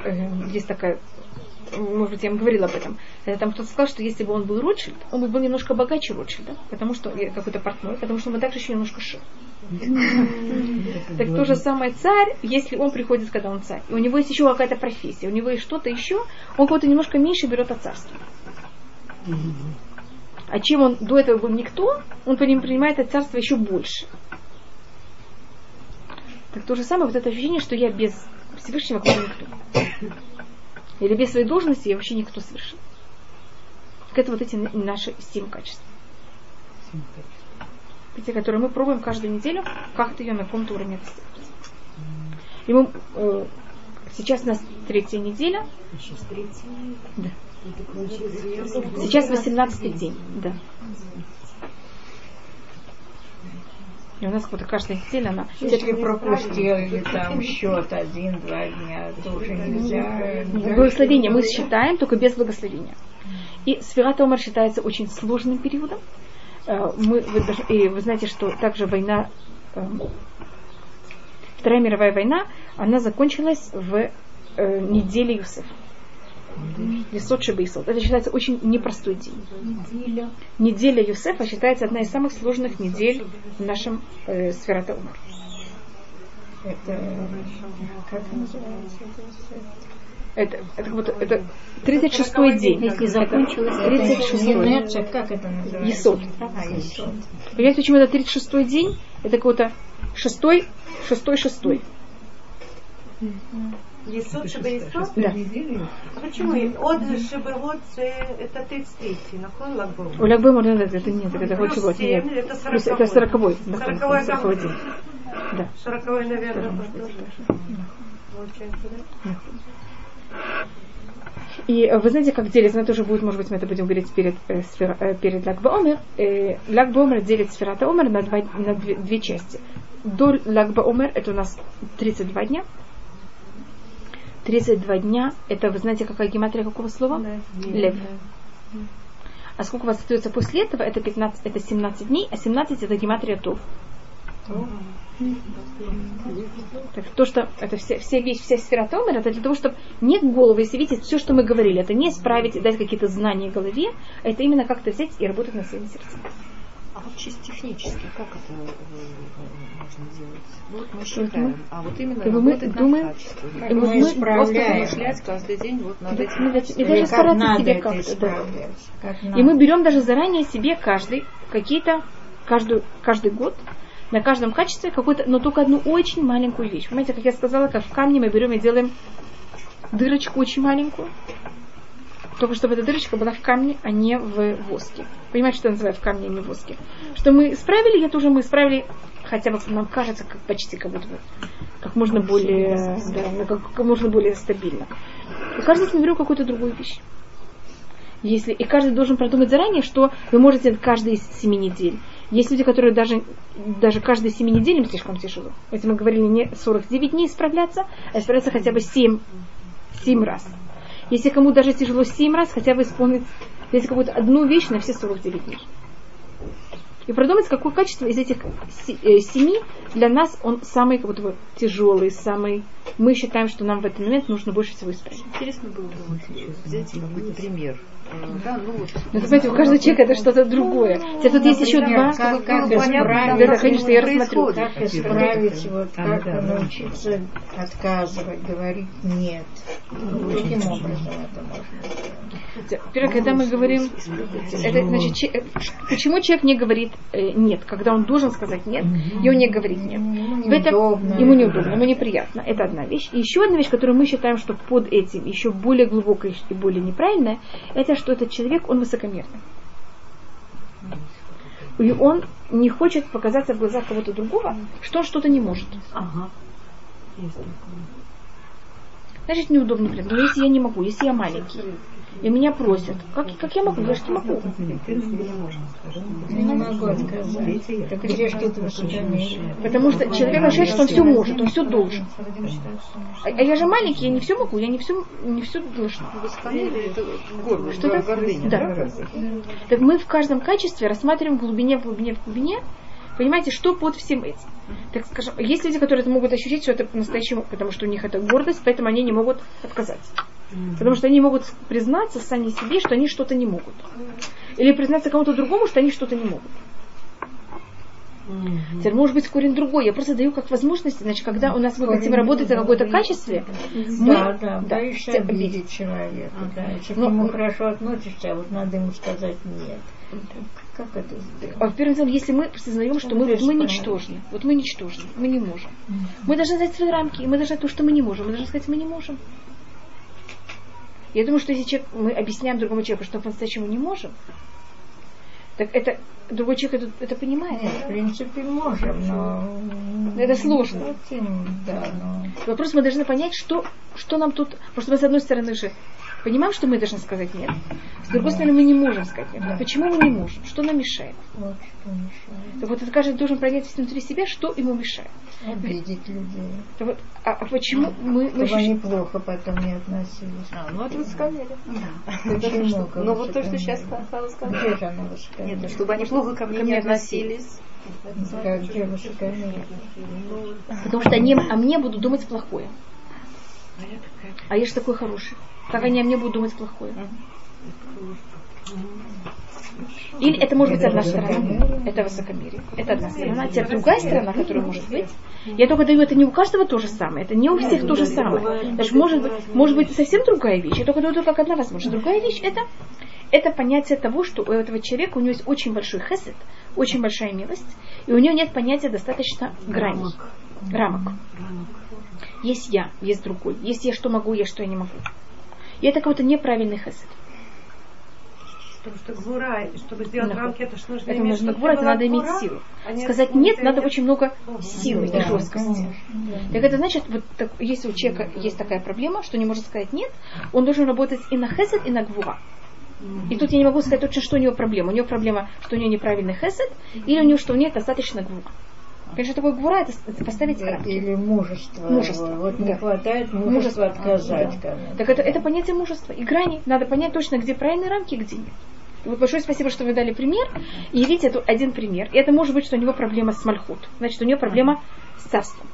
э, есть такая может быть, я вам говорила об этом. Это там кто-то сказал, что если бы он был Ротшильд, он бы был немножко богаче Ротшильда, потому что э, какой-то портной, потому что он бы также еще немножко шил. Так то же самое царь, если он приходит, когда он царь, и у него есть еще какая-то профессия, у него есть что-то еще, он кого-то немножко меньше берет от царства. А чем он до этого был никто, он принимает от царства еще больше. Так то же самое, вот это ощущение, что я без Всевышнего как никто. Или без своей должности я вообще никто совершенно. Так это вот эти наши семь качеств. Эти, которые мы пробуем каждую неделю, как-то ее на каком-то уровне достигнуть. И мы, э, сейчас у нас третья неделя. Сейчас третий. Да. Сейчас 18 день. Да. И у нас вот каждая неделя она... Если пропустили там счет один-два дня, то уже нельзя. Благословение мы считаем, только без благословения. И Сферат Омар считается очень сложным периодом. Э, Мы, вы, и вы знаете, что также война, э, Вторая мировая война, она закончилась в э, неделе Юсефа. Есот Шебейсот. Это считается очень непростой день. Неделя. Неделя Юсефа считается одна из самых сложных недель в нашем э, Сферата Умар. Это как называется? Это, это, как будто, это 36-й день. Если закончилось, 36-й. Как это называется? Есот. Понимаете, почему это 36-й день? Это какой-то 6-й, 6-й, 6-й. Есуд Шебеисуд? Да. А почему? От Шебеот э, это 33. На нахон Лагбом. У Лагбом можно это нет, это Плюс Лагбом. 7, это 40 Это 40-й. 40-й, 40 да. 40 наверное, тоже. Получается, да? И вы знаете, как делится? это уже будет, может быть, мы это будем говорить перед, э, э перед Лагба Омер. Э, Лагба Омер делит сферата Омер на, два, на две, две части. До Лагбаомер это у нас 32 дня, 32 дня, это вы знаете, какая гематрия какого слова? Лев. А сколько у вас остается после этого? Это 15, это 17 дней, а 17 это гематрия Тов. Так то, что это все, все вещи, вся сфера Томер, это для того, чтобы нет головы, если видите, все, что мы говорили, это не исправить и дать какие-то знания голове, а это именно как-то взять и работать на своем сердце. А вот чисто технически, как это э, можно делать? Ну, вот мы считаем, а вот именно И мы работать думаем- качеством. и мы- мы просто исправляем. размышлять каждый день вот над Да, этим. ведь- и даже как стараться себе как-то. Да. Как И мы берем даже заранее себе каждый какие-то каждую, каждый год на каждом качестве какую-то, но только одну очень маленькую вещь. Понимаете, как я сказала, как в камне мы берем и делаем дырочку очень маленькую, только чтобы эта дырочка была в камне, а не в воске. Понимаете, что я называю в камне, а не в воске? Что мы исправили, это уже мы исправили, хотя бы нам кажется, как почти как будто бы, как можно более, да, ну, как, как можно более стабильно. И каждый берем какую-то другую вещь. Если, и каждый должен продумать заранее, что вы можете каждый из семи недель. Есть люди, которые даже, даже каждые семи недель им слишком тяжело. Если мы говорили не 49 дней исправляться, а исправляться хотя бы 7, 7 раз. Если кому даже тяжело 7 раз, хотя бы исполнить если какую-то одну вещь на все 49 дней. И продумать, какое качество из этих э, семи для нас он самый как будто бы тяжелый, самый... Мы считаем, что нам в этот момент нужно больше всего исправить. Интересно было бы взять какой-то пример. Да, ну. Но, понимаете, у каждого человека это что-то другое. Хотя тут есть еще два. Как, как исправить, Да, конечно, я рассмотрю. Как исправить, вот, как научиться отказывать, говорить нет. Каким образом это можно? Во-первых, когда мы говорим, это, значит, че- э, почему человек не говорит э, нет, когда он должен сказать нет, и он не говорит нет. В этом Неудобно. ему неудобно, ему неприятно. Это одна вещь. И еще одна вещь, которую мы считаем, что под этим еще более глубокая и более неправильная, это что этот человек, он высокомерный. И он не хочет показаться в глазах кого-то другого, что он что-то не может. Ага. Есть такое. Значит, неудобно, блин. Но если я не могу, если я маленький, и меня просят, как, как я могу? Я же не могу. Я не могу. Так высокомерие? Потому что человек ощущает, что он все может, он все должен. А, а я же маленький, я не все могу, я не все, не все должна. Высокомерие это гордость, Что это? гордыня. Да. Так мы в каждом качестве рассматриваем в глубине, в глубине, в глубине. Понимаете, что под всем этим? Так скажем, есть люди, которые это могут ощутить, что это по-настоящему, потому что у них это гордость, поэтому они не могут отказать. Потому что они могут признаться сами себе, что они что-то не могут. Или признаться кому-то другому, что они что-то не могут. Теперь может быть корень другой. Я просто даю как возможность, значит, когда у нас мы хотим работать на какое-то качестве, мы, Да, да, да, боишься те- обидеть человека. Да. Если к Но- нему хорошо относишься, а вот надо ему сказать нет. Как это сделать? А во-первых, делом, если мы признаем, что мы, вот мы ничтожны, вот мы ничтожны, мы не можем. Мы должны знать свои рамки, и мы должны то, что мы не можем. Мы должны сказать, мы не можем. Я думаю, что если человек, мы объясняем другому человеку, что по-настоящему не можем, так это другой человек это, это понимает. Нет, в принципе, можем, но... Это сложно. Хотим, да, но... Вопрос мы должны понять, что, что нам тут... Потому что мы, с одной стороны же, понимаем, что мы должны сказать нет. С другой стороны, мы не можем сказать нет. А Почему мы не можем? Что нам мешает? Вот что мешает. Так вот, это каждый должен понять внутри себя, что ему мешает. Обидеть людей. Так вот, а, а почему мы, мы Чтобы ощущаем- они плохо потом не относились. А, ну это высокомерие. Почему? Ну вот то, что сейчас Хава сказала. Нет, ну, чтобы они плохо ко мне не относились. Потому что они о мне будут думать плохое. А я же такой хороший. Как они о мне будут думать плохое? Или это может быть одна сторона, это высокомерие, это одна сторона. Теперь другая сторона, которая может быть, я только даю это не у каждого то же самое, это не у всех то же самое. Даже может, быть, может быть совсем другая вещь, я только даю только как одна возможность. Другая вещь это, это понятие того, что у этого человека у него есть очень большой хесед, очень большая милость, и у него нет понятия достаточно граней, рамок. Есть я, есть другой, есть я что могу, есть что я не могу. И это какой-то неправильный хесед. Потому что гвура, чтобы сделать Нахуй. рамки, это что нужно Это иметь, нужно гвура, это надо иметь гвура, силу. а Сказать нет, надо идешь. очень много Ого. силы и жесткости. Так это значит, вот так, если у человека есть такая проблема, что не может сказать нет, он должен работать и на хесед, и на гвура. И тут я не могу сказать точно, что у него проблема. У него проблема, что у него неправильный хесед, или у него, что у него достаточно гвура. Конечно, такое гвура, это поставить рамки. Или мужество. Мужество, Вот не да. хватает Мужество. мужества отказать Да. кому-то. Так это, это понятие мужества и грани. Надо понять точно, где правильные рамки, где нет. Вот большое спасибо, что вы дали пример. И видите, это один пример. И это может быть, что у него проблема с мальхут. Значит, у него проблема с царством.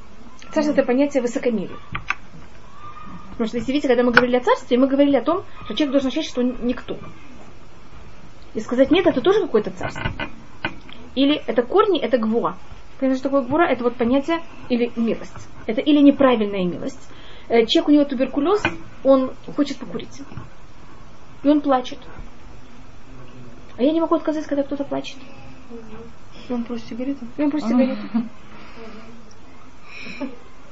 Царство это понятие высокомерия. Потому что, если видите, когда мы говорили о царстве, мы говорили о том, что человек должен ощущать, что он никто. И сказать нет, это тоже какое-то царство. Или это корни, это гвуа. Понимаете, что такое гвура? Это вот понятие или милость. Это или неправильная милость. Э, Человек, у него туберкулез, он хочет покурить. И он плачет. А я не могу отказать, когда кто-то плачет. И он просит сигарету? И он просит сигарету.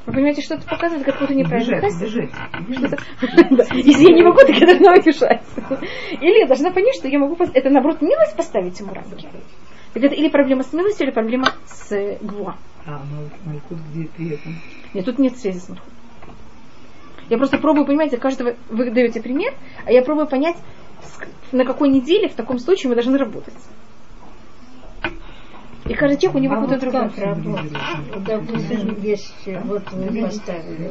Вы понимаете, что это показывает какой-то неправильный Бежать, бежать. Если я не могу, так я должна убежать. Или я должна понять, что я могу... Это, наоборот, милость поставить ему рамки. Так это или проблема с милостью, или проблема с гвуа. А, Малкут где при этом? Нет, тут нет связи с Мальхут. Я просто пробую, понимаете, каждого вы даете пример, а я пробую понять, на какой неделе в таком случае мы должны работать. И каждый человек у него А какой-то вот другой. работать? Допустим, есть, вот вы поставили,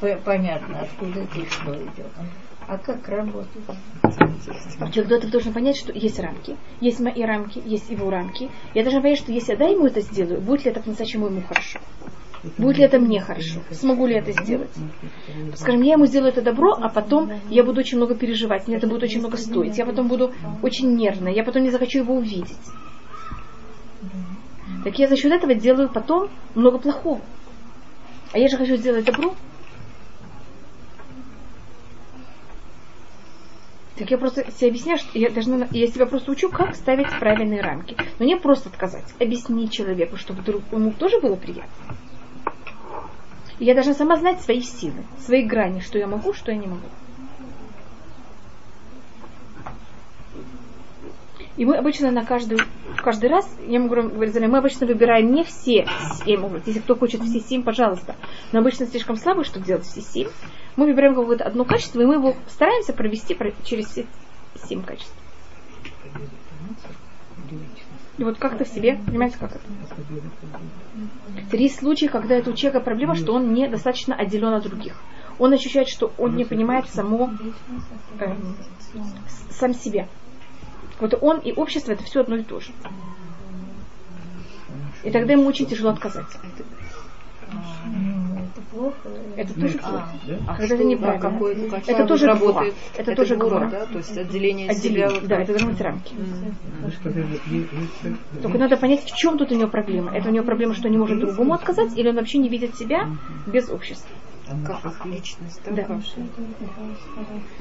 вот, понятно, откуда это что идет. А как работать? Человек до этого должен понять, что есть рамки, есть мои рамки, есть его рамки. Я должна понять, что если я да ему это сделаю, будет ли это по-настоящему ему хорошо? Будет ли это мне хорошо? Смогу ли я это сделать? Скажем, я ему сделаю это добро, а потом я буду очень много переживать, мне это будет очень много стоить, я потом буду очень нервная, я потом не захочу его увидеть. Так я за счет этого делаю потом много плохого. А я же хочу сделать добро. Так я просто себе объясняю, что я должна, я себя просто учу, как ставить правильные рамки. Но не просто отказать, объяснить человеку, чтобы вдруг ему тоже было приятно. И я должна сама знать свои силы, свои грани, что я могу, что я не могу. И мы обычно на каждый, каждый раз, я могу говорить, мы обычно выбираем не все семь, если кто хочет все семь, пожалуйста, но обычно слишком слабый, чтобы делать все семь. Мы выбираем какое-то одно качество, и мы его стараемся провести про- через все семь качеств. И вот как-то в себе, понимаете, как это? Три случая, когда это у человека проблема, что он недостаточно отделен от других. Он ощущает, что он не понимает само, с- сам себя. Вот он и общество это все одно и то же. И тогда ему очень тяжело отказать. Ну, Это плохо. Это тоже плохо. А Когда что, это неправильно. а какое качество Это тоже работает? гвура. Это тоже гвура. да? То есть отделение Отделение. себя. Да, это должны быть рамки. М. Только надо понять, в чем тут у него проблема. Это у него проблема, что он не может другому отказать, или он вообще не видит себя без общества. Как личность, да? Да. как?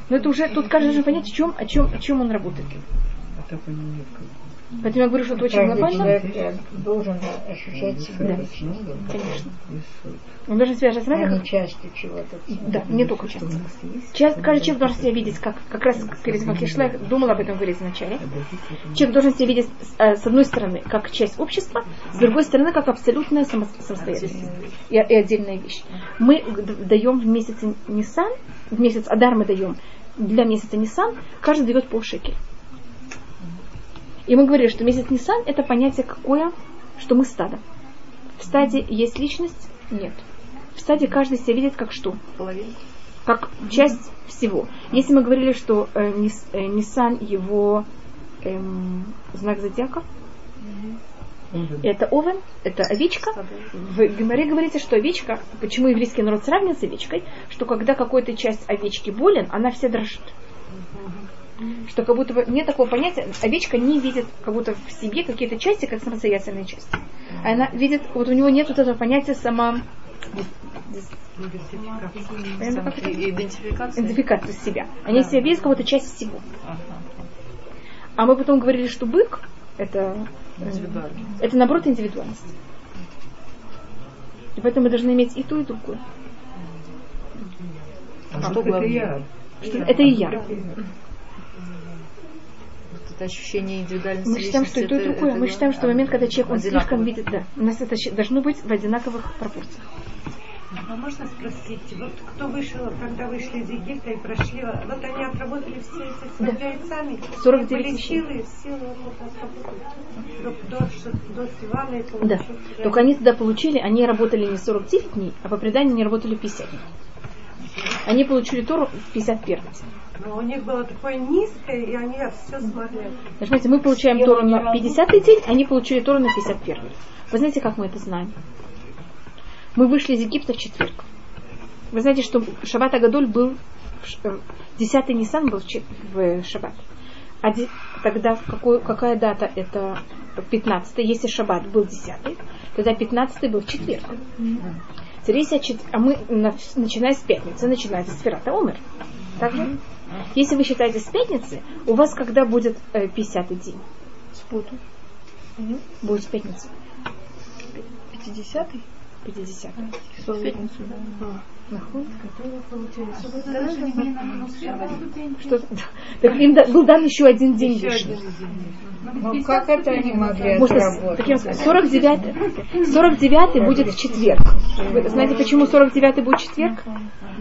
Но это уже тут каждый должен понять, в чем, о чем, о чем он работает. Поэтому я говорю, что это очень глобально. человек э, должен ощущать себя Да. личностью, Конечно. Он должен себя а рассматривать не как частью чего-то. Да, не только часто. Часто каждый человек должен себя видеть, как, как раз перед как я шла, думала об этом говорить вначале. Человек должен себя видеть с, э, с одной стороны как часть общества, с другой стороны как абсолютная само- самостоятельность и, и отдельная вещь. Мы даем в месяц Нисан, в месяц Адар мы даем для месяца Нисан, каждый дает полшекеля. И мы говорили, что месяц Нисан это понятие какое, что мы стадо. В стаде есть личность? Нет. В стаде каждый себя видит как что? Половина. как часть всего. Если мы говорили, что э, Нис- э, его эм, знак зодиака, Это овен, это овечка. В Геморе говорится, что овечка, почему еврейский народ сравнивает с овечкой, что когда какая-то часть овечки болен, она вся дрожит. Что как будто бы нет такого понятия, овечка не видит как будто в себе какие-то части, как самостоятельные части. А она видит, вот у него нет вот этого понятия сама Идентификация. идентификация себя. Они себя видят как будто часть всего. А мы потом говорили, что бык это, Индивидуально. это наоборот индивидуальность. И поэтому мы должны иметь и ту, и другую. А что главное? Что это и я. Это ощущение индивидуальности Мы считаем, что и то, и другое. это- Мы считаем, что в момент, когда человек он слишком видит, да, у нас это должно быть в одинаковых пропорциях. А можно спросить, вот кто вышел, когда вышли из Египта и прошли, вот они отработали все эти своими яйцами, 49 были силы, силы вот отработали. До, до, до Сивана и Да. получили. Только они тогда получили, они работали не 49 дней, а по преданию они работали 50 дней. Они получили Тору в 51 день. Но у них было такое низкое, и они все смогли. Понимаете, мы получаем Тору на 50 день, они получили Тору на 51 Вы знаете, как мы это знаем? Мы вышли из Египта в четверг. Вы знаете, что Шаббат Агадоль был, э, 10 Нисан был в Шаббат. А де- тогда в какую, какая дата? Это 15 Если Шаббат был 10 тогда 15 был в четверг. Теперь чет- а мы, на- начиная с пятницы, начинается Сферата Омер. Так же? Если вы считаете с пятницы, у вас когда будет э, 50 день? Спуту. Будет в пятницу. 50-й? 50 В пятницу, да. Нахуй. Что? Что? Так им был дан еще один день Еще лишний. один день. Ну как это они могли Может, отработать? таким сказать, 49 49 будет в четверг. Вы знаете, почему 49 будет в четверг?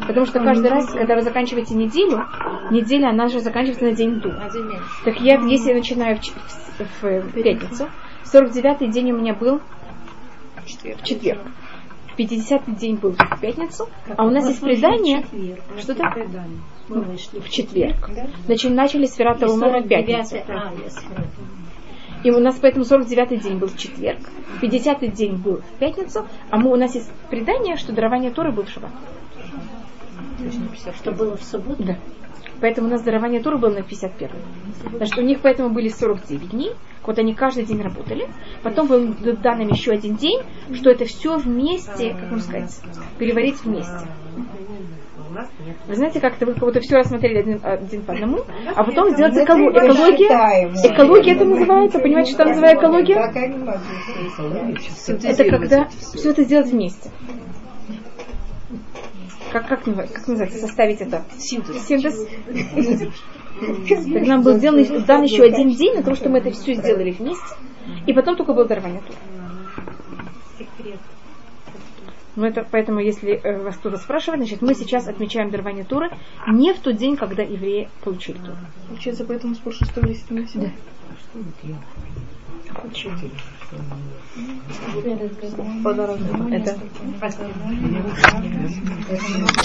Потому что каждый раз, когда вы заканчиваете неделю, неделя, она же заканчивается на день до. Так я, если я начинаю в, в- в пятницу, 49 день у меня был в четверг. 50 день был в пятницу, а у нас есть предание, что-то в четверг. Значит, начали с Ферата Умара в пятницу. И у нас поэтому 49-й день был в четверг, 50-й день был в пятницу, а мы, у нас есть предание, что дарование Торы был в шаббат. Что было в субботу? Да. Поэтому у нас дарование Торы было на 51 Значит, у них поэтому были 49 дней, вот они каждый день работали. Потом был дан им еще один день, что это все вместе, как вам сказать, переварить вместе. Вы знаете, как это вы как будто все рассмотрели один, один по одному, а потом сделать эколо- экология. Экология это называется, понимаете, что называется экология? Это когда все это сделать вместе. Как, как, называется- как называется, составить это? Синтез. Нам был сделан, дан еще один день на то, что мы это все сделали вместе, и потом только было дарование. Секрет. Ну, это поэтому, если э, вас кто-то спрашивает, значит, мы сейчас отмечаем дарование Торы не в тот день, когда евреи получили Тору. Получается, поэтому спор 6 лист на Да. Подарок. Это